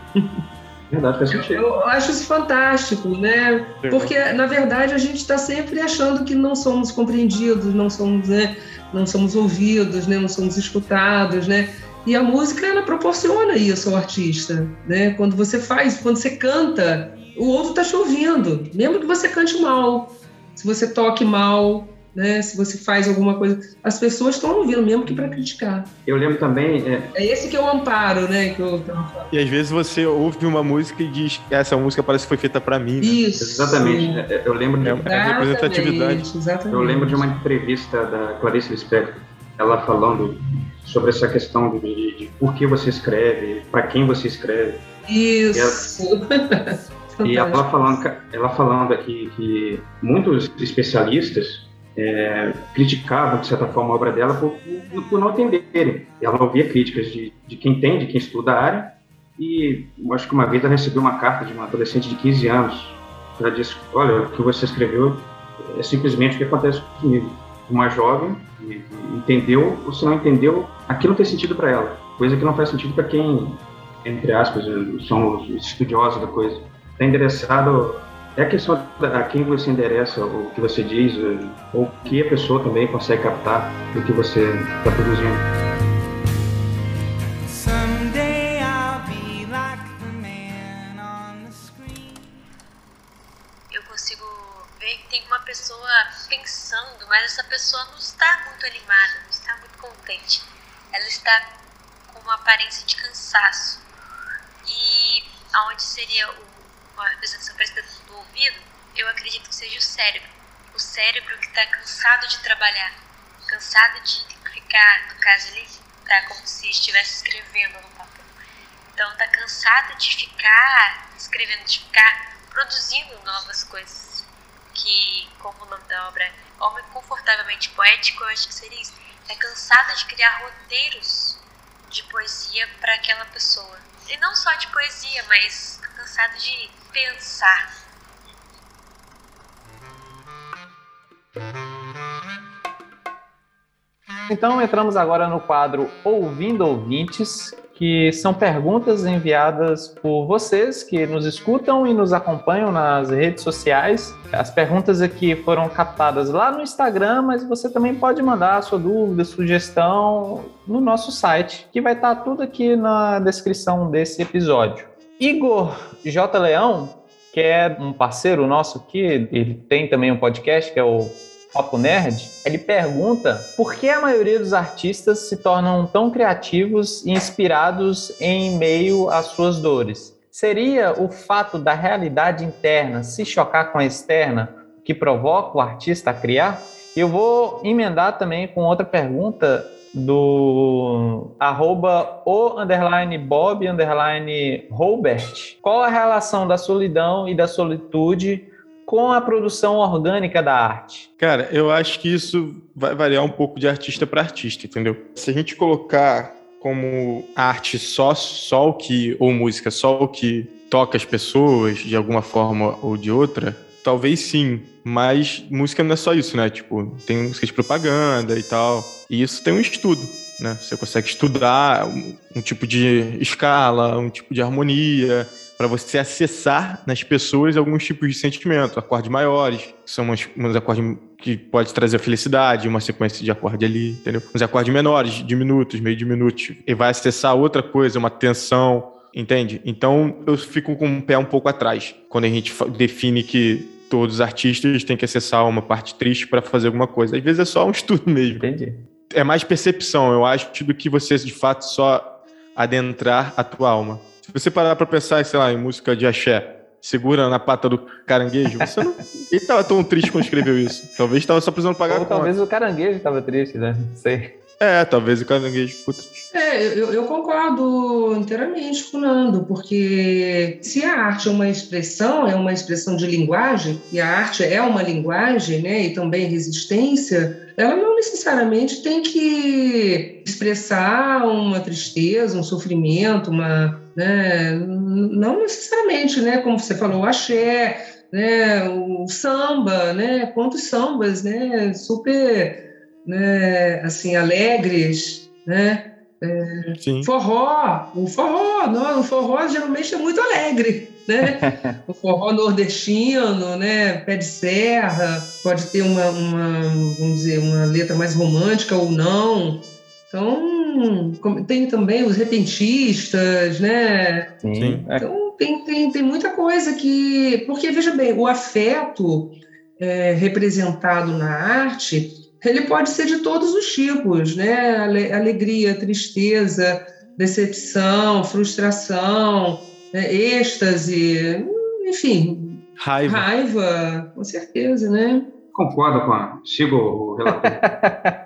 Verdade, faz sentido. Eu acho isso fantástico, né? Porque, na verdade, a gente está sempre achando que não somos compreendidos, não somos, né? não somos ouvidos, né? não somos escutados, né? E a música, ela proporciona isso ao artista, né? Quando você faz, quando você canta, o outro está te ouvindo, mesmo que você cante mal, se você toque mal, né? Se você faz alguma coisa, as pessoas estão ouvindo mesmo que para criticar. Eu lembro também. É... é... esse que é o amparo, né? Que eu... E às vezes você ouve uma música e diz que essa música parece que foi feita para mim. Né? Isso. Exatamente. É, eu lembro de é, é representatividade. Exatamente. Eu lembro de uma entrevista da Clarice Lispector, ela falando sobre essa questão de, de, de por que você escreve, para quem você escreve. Isso. E ela, e ela falando, ela falando aqui que muitos especialistas é, criticavam, de certa forma, a obra dela por, por, por não entenderem. Ela ouvia críticas de, de quem entende, quem estuda a área, e acho que uma vez ela recebeu uma carta de uma adolescente de 15 anos. Ela disse: Olha, o que você escreveu é simplesmente o que acontece comigo. Uma jovem entendeu, ou se não entendeu, aquilo tem sentido para ela, coisa que não faz sentido para quem, entre aspas, são os estudiosos da coisa. Está endereçado é a questão a quem você endereça o que você diz, ou o que a pessoa também consegue captar do que você está produzindo. Eu consigo ver que tem uma pessoa pensando, mas essa pessoa não está muito animada, não está muito contente. Ela está com uma aparência de cansaço. E aonde seria o uma representação parecida do ouvido, eu acredito que seja o cérebro. O cérebro que está cansado de trabalhar, cansado de ficar, no caso ali, tá como se estivesse escrevendo no papel. Então está cansado de ficar escrevendo, de ficar produzindo novas coisas. Que, como o nome da obra é Homem Confortavelmente Poético, eu acho que seria isso. É cansado de criar roteiros de poesia para aquela pessoa. E não só de poesia, mas cansado de pensar. Então entramos agora no quadro Ouvindo Ouvintes, que são perguntas enviadas por vocês que nos escutam e nos acompanham nas redes sociais. As perguntas aqui foram captadas lá no Instagram, mas você também pode mandar a sua dúvida, sugestão no nosso site, que vai estar tudo aqui na descrição desse episódio. Igor J. Leão, que é um parceiro nosso aqui, ele tem também um podcast que é o Papo Nerd, ele pergunta por que a maioria dos artistas se tornam tão criativos e inspirados em meio às suas dores. Seria o fato da realidade interna se chocar com a externa que provoca o artista a criar? Eu vou emendar também com outra pergunta do arroba o underline Bob underline Robert. Qual a relação da solidão e da solitude com a produção orgânica da arte? Cara, eu acho que isso vai variar um pouco de artista para artista, entendeu? Se a gente colocar como arte só, só o que, ou música só o que toca as pessoas de alguma forma ou de outra, talvez sim. Mas música não é só isso, né? Tipo, tem música de propaganda e tal. E isso tem um estudo, né? Você consegue estudar um, um tipo de escala, um tipo de harmonia, para você acessar nas pessoas alguns tipos de sentimento, acordes maiores, que são uns, uns acordes que pode trazer felicidade, uma sequência de acorde ali, entendeu? Uns acordes menores, diminutos, meio diminutos, e vai acessar outra coisa, uma tensão, entende? Então eu fico com o pé um pouco atrás quando a gente define que todos os artistas têm que acessar uma parte triste para fazer alguma coisa. Às vezes é só um estudo mesmo. Entendi. É mais percepção, eu acho, do que você de fato só adentrar a tua alma. Se você parar para pensar, sei lá, em música de axé, segura na pata do caranguejo, você não. Ele tava tão triste quando escreveu isso. Talvez tava só precisando pagar Ou a conta. talvez o caranguejo estava triste, né? Não sei. É, talvez o caranguejo ficou triste. É, eu, eu concordo inteiramente com o Nando, porque se a arte é uma expressão, é uma expressão de linguagem, e a arte é uma linguagem, né, e também resistência, ela não necessariamente tem que expressar uma tristeza, um sofrimento, uma, né, não necessariamente, né, como você falou, o axé, né, o samba, né, quantos sambas, né, super, né, assim, alegres, né, é, forró, o forró, não, o forró geralmente é muito alegre, né? o forró nordestino, né? Pé de serra, pode ter uma, uma, vamos dizer, uma letra mais romântica ou não. Então, tem também os repentistas, né? Sim. Então, tem, tem, tem muita coisa que. Porque, veja bem, o afeto é, representado na arte ele pode ser de todos os tipos, né? Alegria, tristeza, decepção, frustração, né? êxtase, enfim. Raiva. Raiva, com certeza, né? Concordo com a. Sigo o relator.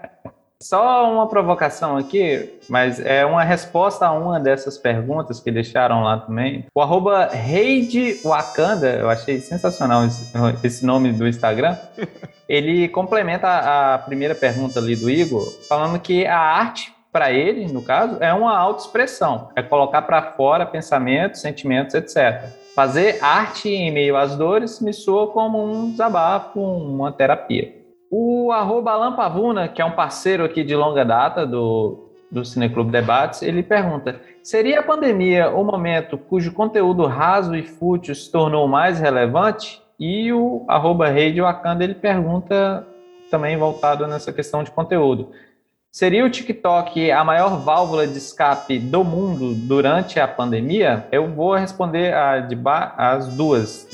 Só uma provocação aqui, mas é uma resposta a uma dessas perguntas que deixaram lá também. O arroba Reide Wakanda, eu achei sensacional esse, esse nome do Instagram. Ele complementa a primeira pergunta ali do Igor, falando que a arte, para ele, no caso, é uma autoexpressão. É colocar para fora pensamentos, sentimentos, etc. Fazer arte em meio às dores me soa como um desabafo, uma terapia. O arroba Alan Pavuna, que é um parceiro aqui de longa data do, do Cineclube Debates, ele pergunta: seria a pandemia o momento cujo conteúdo raso e fútil se tornou mais relevante? E o arroba Rei Wakanda, ele pergunta também voltado nessa questão de conteúdo. Seria o TikTok a maior válvula de escape do mundo durante a pandemia? Eu vou responder a de as duas.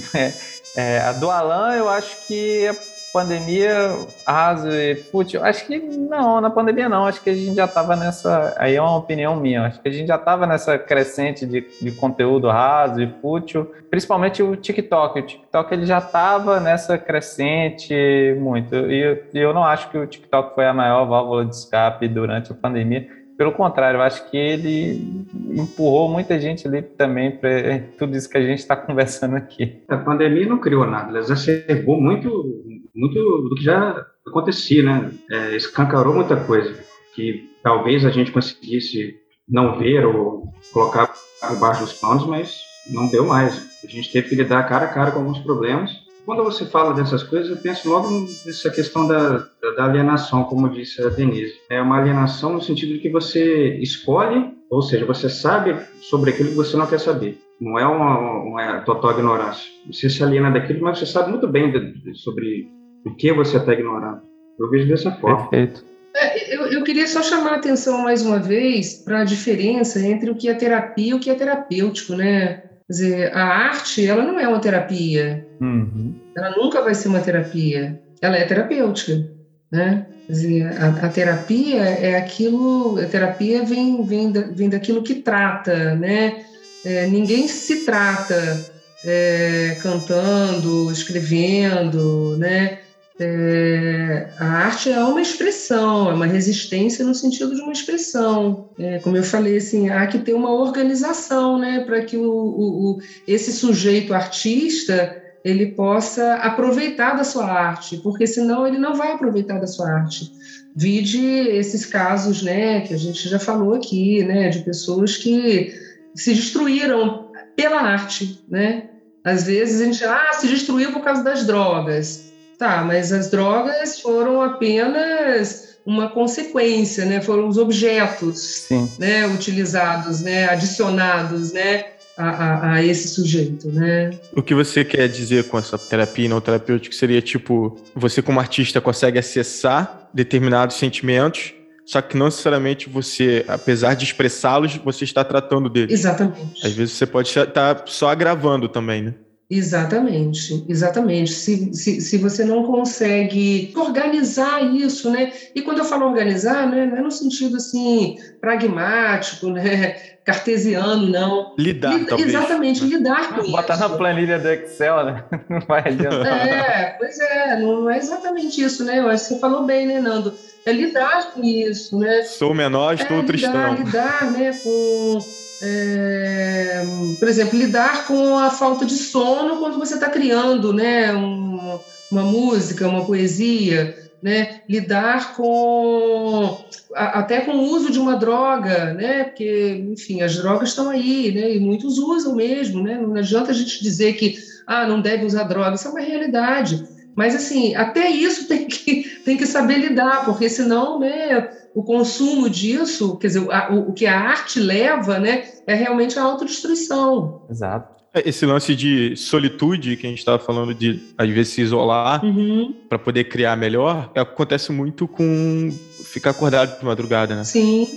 É, a do Alan, eu acho que pandemia raso e fútil? Acho que não, na pandemia não. Acho que a gente já estava nessa. Aí é uma opinião minha. Acho que a gente já estava nessa crescente de, de conteúdo raso e fútil, principalmente o TikTok. O TikTok ele já estava nessa crescente muito. E eu, eu não acho que o TikTok foi a maior válvula de escape durante a pandemia. Pelo contrário, eu acho que ele empurrou muita gente ali também para tudo isso que a gente está conversando aqui. A pandemia não criou nada, ela exacerbou muito, muito do que já acontecia, né? É, escancarou muita coisa que talvez a gente conseguisse não ver ou colocar por baixo dos panos, mas não deu mais. A gente teve que lidar cara a cara com alguns problemas quando você fala dessas coisas, eu penso logo nessa questão da, da alienação, como disse a Denise. É uma alienação no sentido de que você escolhe, ou seja, você sabe sobre aquilo que você não quer saber. Não é uma, uma total ignorância. Você se aliena daquilo, mas você sabe muito bem de, de, sobre o que você está ignorando. Eu vejo dessa forma. Perfeito. É, eu, eu, queria só chamar a atenção mais uma vez para a diferença entre o que é terapia e o que é terapêutico, né? Quer dizer, a arte, ela não é uma terapia. Uhum. Ela nunca vai ser uma terapia. Ela é terapêutica, né? Quer dizer, a, a terapia é aquilo... A terapia vem, vem, da, vem daquilo que trata, né? É, ninguém se trata é, cantando, escrevendo, né? É, a arte é uma expressão, é uma resistência no sentido de uma expressão. É, como eu falei, assim, há que ter uma organização né, para que o, o, o, esse sujeito artista ele possa aproveitar da sua arte, porque senão ele não vai aproveitar da sua arte. Vide esses casos, né, que a gente já falou aqui, né, de pessoas que se destruíram pela arte, né? Às vezes a gente, ah, se destruiu por causa das drogas. Tá, mas as drogas foram apenas uma consequência, né? Foram os objetos, Sim. né, utilizados, né, adicionados, né, a, a, a, esse sujeito, né? O que você quer dizer com essa terapia não terapêutica seria tipo, você como artista consegue acessar determinados sentimentos, só que não necessariamente você, apesar de expressá-los, você está tratando deles. Exatamente. Às vezes você pode estar só agravando também, né? Exatamente, exatamente. Se, se, se você não consegue organizar isso, né? E quando eu falo organizar, né, não é no sentido assim pragmático, né? Cartesiano, não. Lidar, Lid talvez. Exatamente, lidar com Botar isso. na planilha do Excel, né? Não vai adiantar. É, pois é, não é exatamente isso, né? Eu acho que você falou bem, né, Nando? É lidar com isso, né? Sou menor, estou é, tristão. Lidar, lidar, né, com é, por exemplo, lidar com a falta de sono quando você está criando né, um, uma música, uma poesia, né? lidar com a, até com o uso de uma droga, né? porque, enfim, as drogas estão aí né? e muitos usam mesmo. Né? Não adianta a gente dizer que ah, não deve usar droga, isso é uma realidade. Mas, assim, até isso tem que, tem que saber lidar, porque senão, né, o consumo disso, quer dizer, a, o, o, que a arte leva, né, é realmente a autodestruição. Exato. Esse lance de solitude que a gente estava falando de, às vezes, se isolar uhum. para poder criar melhor, acontece muito com ficar acordado de madrugada, né? Sim.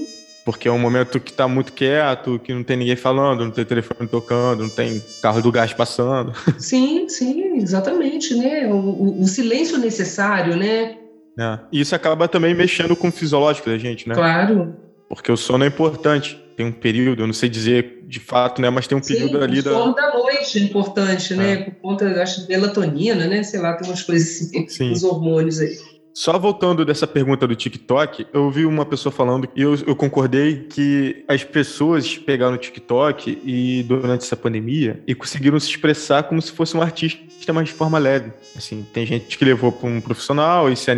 Porque é um momento que tá muito quieto, que não tem ninguém falando, não tem telefone tocando, não tem carro do gás passando. Sim, sim, exatamente, né? O, o, o silêncio necessário, né? É. E isso acaba também mexendo com o fisiológico da gente, né? Claro. Porque o sono é importante. Tem um período, eu não sei dizer de fato, né? Mas tem um período sim, ali o da. O sono da noite é importante, é. né? Por conta, acho, de melatonina, né? Sei lá, tem umas coisas assim, sim. os hormônios aí. Só voltando dessa pergunta do TikTok, eu ouvi uma pessoa falando e eu, eu, concordei que as pessoas pegaram o TikTok e durante essa pandemia e conseguiram se expressar como se fosse um artista, mas de forma leve. Assim, tem gente que levou para um profissional e se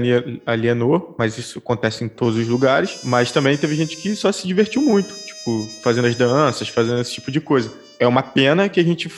alienou, mas isso acontece em todos os lugares. Mas também teve gente que só se divertiu muito, tipo, fazendo as danças, fazendo esse tipo de coisa. É uma pena que a gente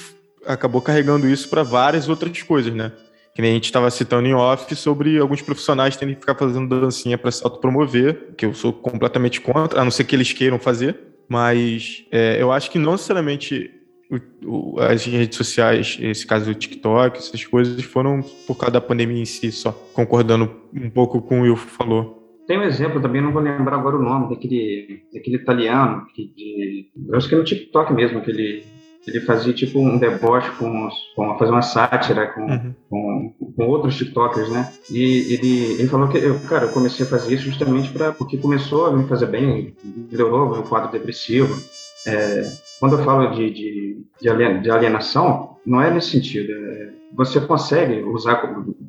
acabou carregando isso para várias outras coisas, né? Que nem a gente estava citando em off sobre alguns profissionais terem que ficar fazendo dancinha para se autopromover, que eu sou completamente contra, a não ser que eles queiram fazer, mas é, eu acho que não necessariamente o, o, as redes sociais, esse caso do TikTok, essas coisas foram por causa da pandemia em si só, concordando um pouco com o Will falou. Tem um exemplo também, não vou lembrar agora o nome, daquele, daquele italiano, que de, eu acho que é no TikTok mesmo, que ele ele fazia tipo um deboche com, com fazer uma sátira com, uhum. com, com, outros TikTokers, né? E ele, ele falou que, eu, cara, eu comecei a fazer isso justamente para porque começou a me fazer bem, melhorou meu quadro depressivo. É, quando eu falo de, de, de, alienação, não é nesse sentido. É, você consegue usar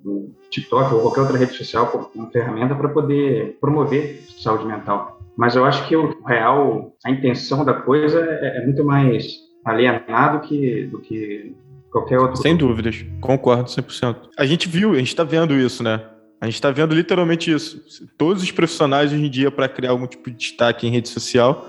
o TikTok ou qualquer outra rede social como ferramenta para poder promover saúde mental. Mas eu acho que o real, a intenção da coisa é, é muito mais alienado que, do que qualquer outro. Sem dúvidas, concordo 100%. A gente viu, a gente está vendo isso, né? A gente está vendo literalmente isso. Todos os profissionais hoje em dia, para criar algum tipo de destaque em rede social,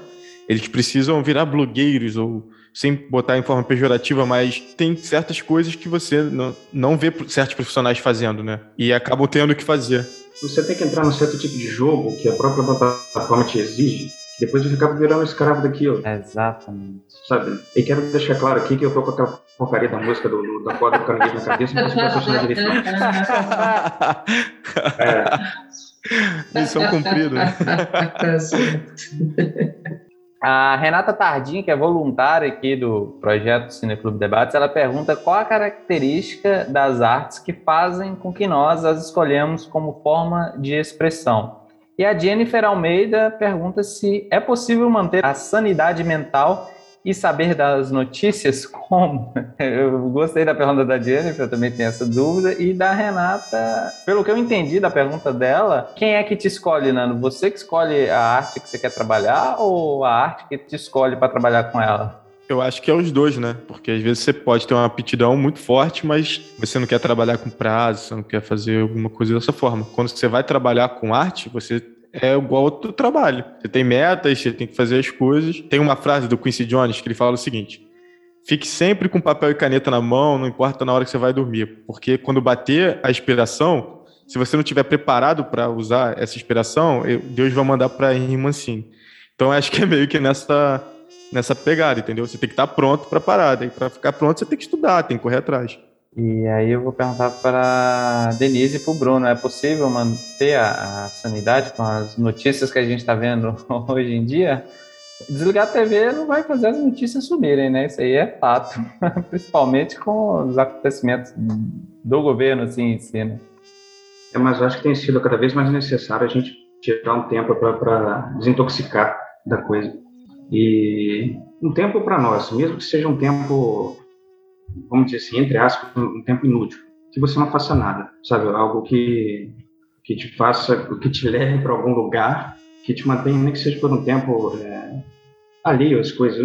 eles precisam virar blogueiros ou sem botar em forma pejorativa, mas tem certas coisas que você não, não vê certos profissionais fazendo, né? E acabam tendo que fazer. Você tem que entrar num certo tipo de jogo que a própria plataforma te exige, depois você acaba virando um escravo daquilo. Exatamente. Sabe? E quero deixar claro aqui que eu tô com aquela porcaria da música do, do da corda do caranguejo na cabeça, mas posso associar direitinho. é. Missão cumprida. A Renata Tardim, que é voluntária aqui do projeto Cineclube Debates, ela pergunta qual a característica das artes que fazem com que nós as escolhemos como forma de expressão. E a Jennifer Almeida pergunta se é possível manter a sanidade mental e saber das notícias como? Eu gostei da pergunta da Jennifer, eu também tenho essa dúvida. E da Renata, pelo que eu entendi da pergunta dela, quem é que te escolhe, Nando? Você que escolhe a arte que você quer trabalhar ou a arte que te escolhe para trabalhar com ela? Eu acho que é os dois, né? Porque às vezes você pode ter uma aptidão muito forte, mas você não quer trabalhar com prazo, você não quer fazer alguma coisa dessa forma. Quando você vai trabalhar com arte, você é igual teu trabalho. Você tem metas, você tem que fazer as coisas. Tem uma frase do Quincy Jones que ele fala o seguinte: Fique sempre com papel e caneta na mão, não importa na hora que você vai dormir, porque quando bater a inspiração, se você não estiver preparado para usar essa inspiração, Deus vai mandar para ir mansinho. Então acho que é meio que nessa nessa pegada, entendeu? Você tem que estar pronto para parar, e para ficar pronto você tem que estudar, tem que correr atrás. E aí eu vou perguntar para Denise e para o Bruno, é possível manter a, a sanidade com as notícias que a gente está vendo hoje em dia? Desligar a TV não vai fazer as notícias subirem, né? Isso aí é fato, principalmente com os acontecimentos do governo assim em si, né? É, mas eu acho que tem sido cada vez mais necessário a gente tirar um tempo para desintoxicar da coisa. E um tempo para nós, mesmo que seja um tempo, vamos dizer assim, entre aspas, um tempo inútil, que você não faça nada, sabe? Algo que, que te faça, que te leve para algum lugar, que te mantenha, nem que seja por um tempo é, ali as coisas.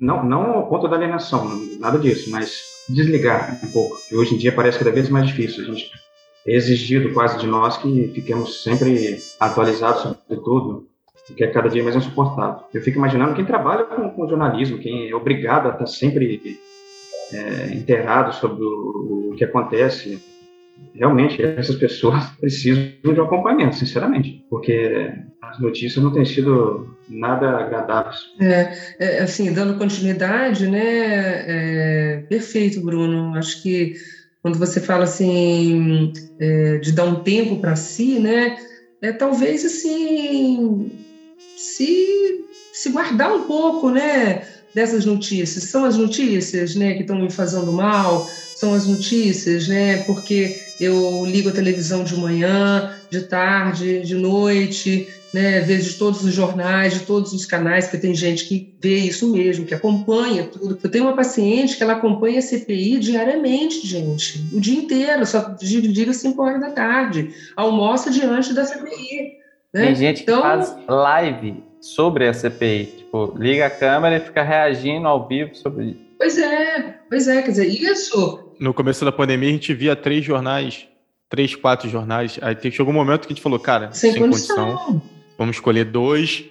Não, não ao ponto da alienação, nada disso, mas desligar um pouco. Que hoje em dia parece cada vez mais difícil. A gente é exigido quase de nós que fiquemos sempre atualizados sobre tudo que é cada dia mais insuportável. Eu fico imaginando quem trabalha com, com jornalismo, quem é obrigado a estar sempre é, inteirado sobre o, o, que acontece. Realmente, essas pessoas precisam de um acompanhamento, sinceramente, porque as notícias não têm sido nada agradáveis. É, é assim, dando continuidade, né? É, perfeito, Bruno. Acho que quando você fala assim é, de dar um tempo para si, né? É, talvez assim se, se guardar um pouco, né, dessas notícias. São as notícias, né, que estão me fazendo mal, são as notícias, né, porque eu ligo a televisão de manhã, de tarde, de noite, né, vejo todos os jornais, de todos os canais, porque tem gente que vê isso mesmo, que acompanha tudo. Eu tenho uma paciente que ela acompanha a CPI diariamente, gente, o dia inteiro, só diga 5 horas da tarde, almoça diante da CPI. Né? Tem gente então... que faz live sobre a CPI, tipo, liga a câmera e fica reagindo ao vivo sobre isso. Pois é, pois é, quer dizer, isso. No começo da pandemia a gente via três jornais, três, quatro jornais. Aí chegou um momento que a gente falou, cara, sem, sem condição. condição, vamos escolher dois,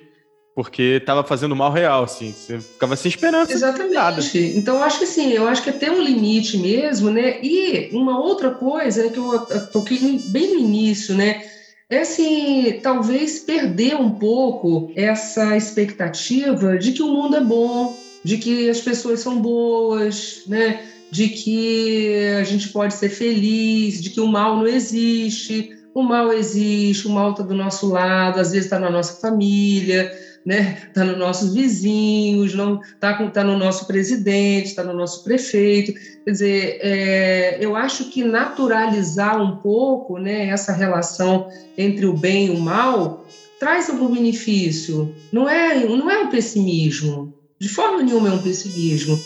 porque estava fazendo mal real, assim, você ficava sem esperança. Exatamente. Nada. Então, eu acho que assim, eu acho que é ter um limite mesmo, né? E uma outra coisa que eu toquei bem no início, né? É assim, talvez perder um pouco essa expectativa de que o mundo é bom, de que as pessoas são boas, né? de que a gente pode ser feliz, de que o mal não existe. O mal existe, o mal está do nosso lado, às vezes está na nossa família, né? Está nos nossos vizinhos, não está tá no nosso presidente, está no nosso prefeito. Quer dizer, é, eu acho que naturalizar um pouco, né, essa relação entre o bem e o mal traz algum benefício. Não é, não é um pessimismo. De forma nenhuma é um pessimismo.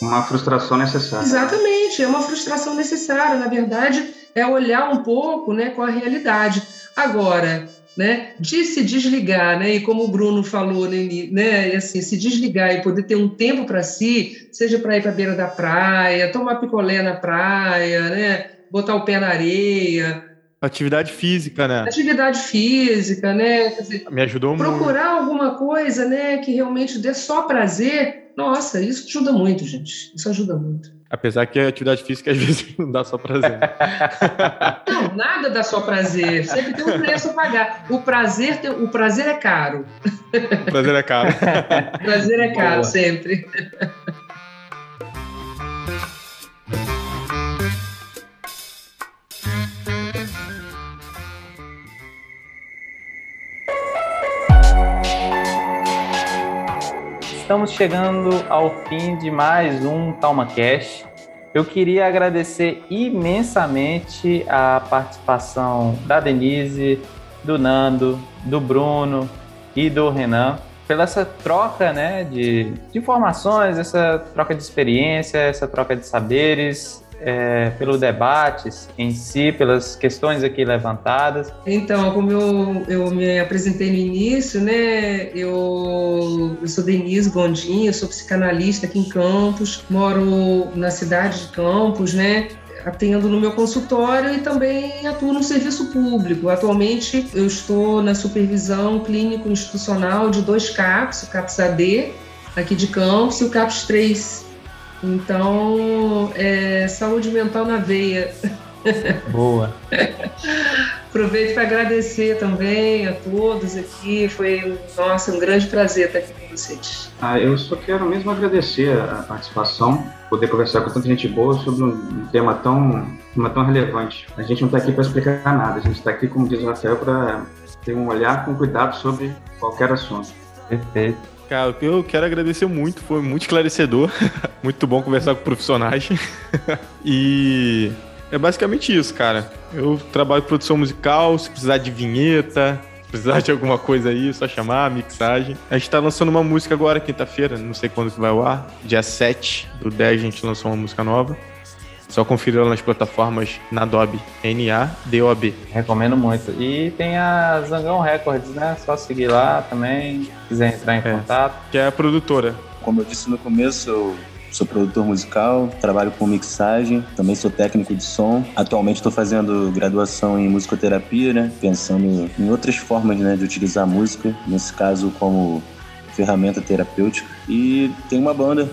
Uma frustração necessária. Exatamente, é uma frustração necessária. Na verdade, é olhar um pouco, né, com a realidade. Agora, né, de se desligar, né, e como o Bruno falou, né, assim, se desligar e poder ter um tempo para si, seja para ir para a beira da praia, tomar picolé na praia, né, botar o pé na areia. Atividade física, né? Atividade física, né? Dizer, Me ajudou procurar muito. Procurar alguma coisa, né, que realmente dê só prazer. Nossa, isso ajuda muito, gente. Isso ajuda muito. Apesar que a atividade física às vezes não dá só prazer. Não, nada dá só prazer. Sempre tem um preço a pagar. O prazer, tem, o prazer é caro. O prazer é caro. o prazer é caro, Boa. sempre. Estamos chegando ao fim de mais um TalmaCast. Eu queria agradecer imensamente a participação da Denise, do Nando, do Bruno e do Renan pela essa troca né, de, de informações, essa troca de experiência, essa troca de saberes. É, pelo debate em si, pelas questões aqui levantadas. Então, como eu, eu me apresentei no início, né, eu, eu sou Denise Gondim, eu sou psicanalista aqui em Campos, moro na cidade de Campos, né, atendo no meu consultório e também atuo no serviço público. Atualmente eu estou na supervisão clínico institucional de dois CAPs, o CAPS AD aqui de Campos e o CAPS 3. Então, é saúde mental na veia. Boa. Aproveito para agradecer também a todos aqui. Foi, nossa, um grande prazer estar aqui com vocês. Ah, eu só quero mesmo agradecer a participação, poder conversar com tanta gente boa sobre um tema tão, tema tão relevante. A gente não está aqui para explicar nada, a gente está aqui, como diz o Rafael, para ter um olhar com cuidado sobre qualquer assunto. Perfeito. Cara, eu quero agradecer muito, foi muito esclarecedor. muito bom conversar com profissionais. e é basicamente isso, cara. Eu trabalho com produção musical, se precisar de vinheta, precisar de alguma coisa aí, é só chamar, mixagem. A gente tá lançando uma música agora, quinta-feira, não sei quando que vai ao ar. Dia 7 do 10 a gente lançou uma música nova. Só conferir ela nas plataformas na Adobe, N-A-D-O-B. Recomendo muito. E tem a Zangão Records, né? Só seguir lá também, se quiser entrar em é, contato. Que é a produtora. Como eu disse no começo, eu sou produtor musical, trabalho com mixagem, também sou técnico de som. Atualmente estou fazendo graduação em musicoterapia, né? Pensando em outras formas né, de utilizar a música, nesse caso como ferramenta terapêutica. E tem uma banda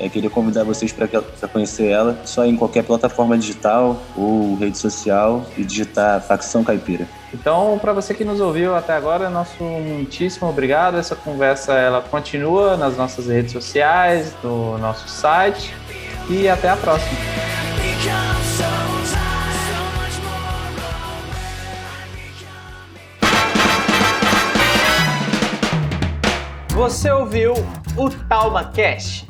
é, queria convidar vocês para conhecer ela só em qualquer plataforma digital ou rede social e digitar Facção Caipira. Então, para você que nos ouviu até agora, nosso muitíssimo obrigado. Essa conversa ela continua nas nossas redes sociais, no nosso site e até a próxima. Você ouviu o Talma Cash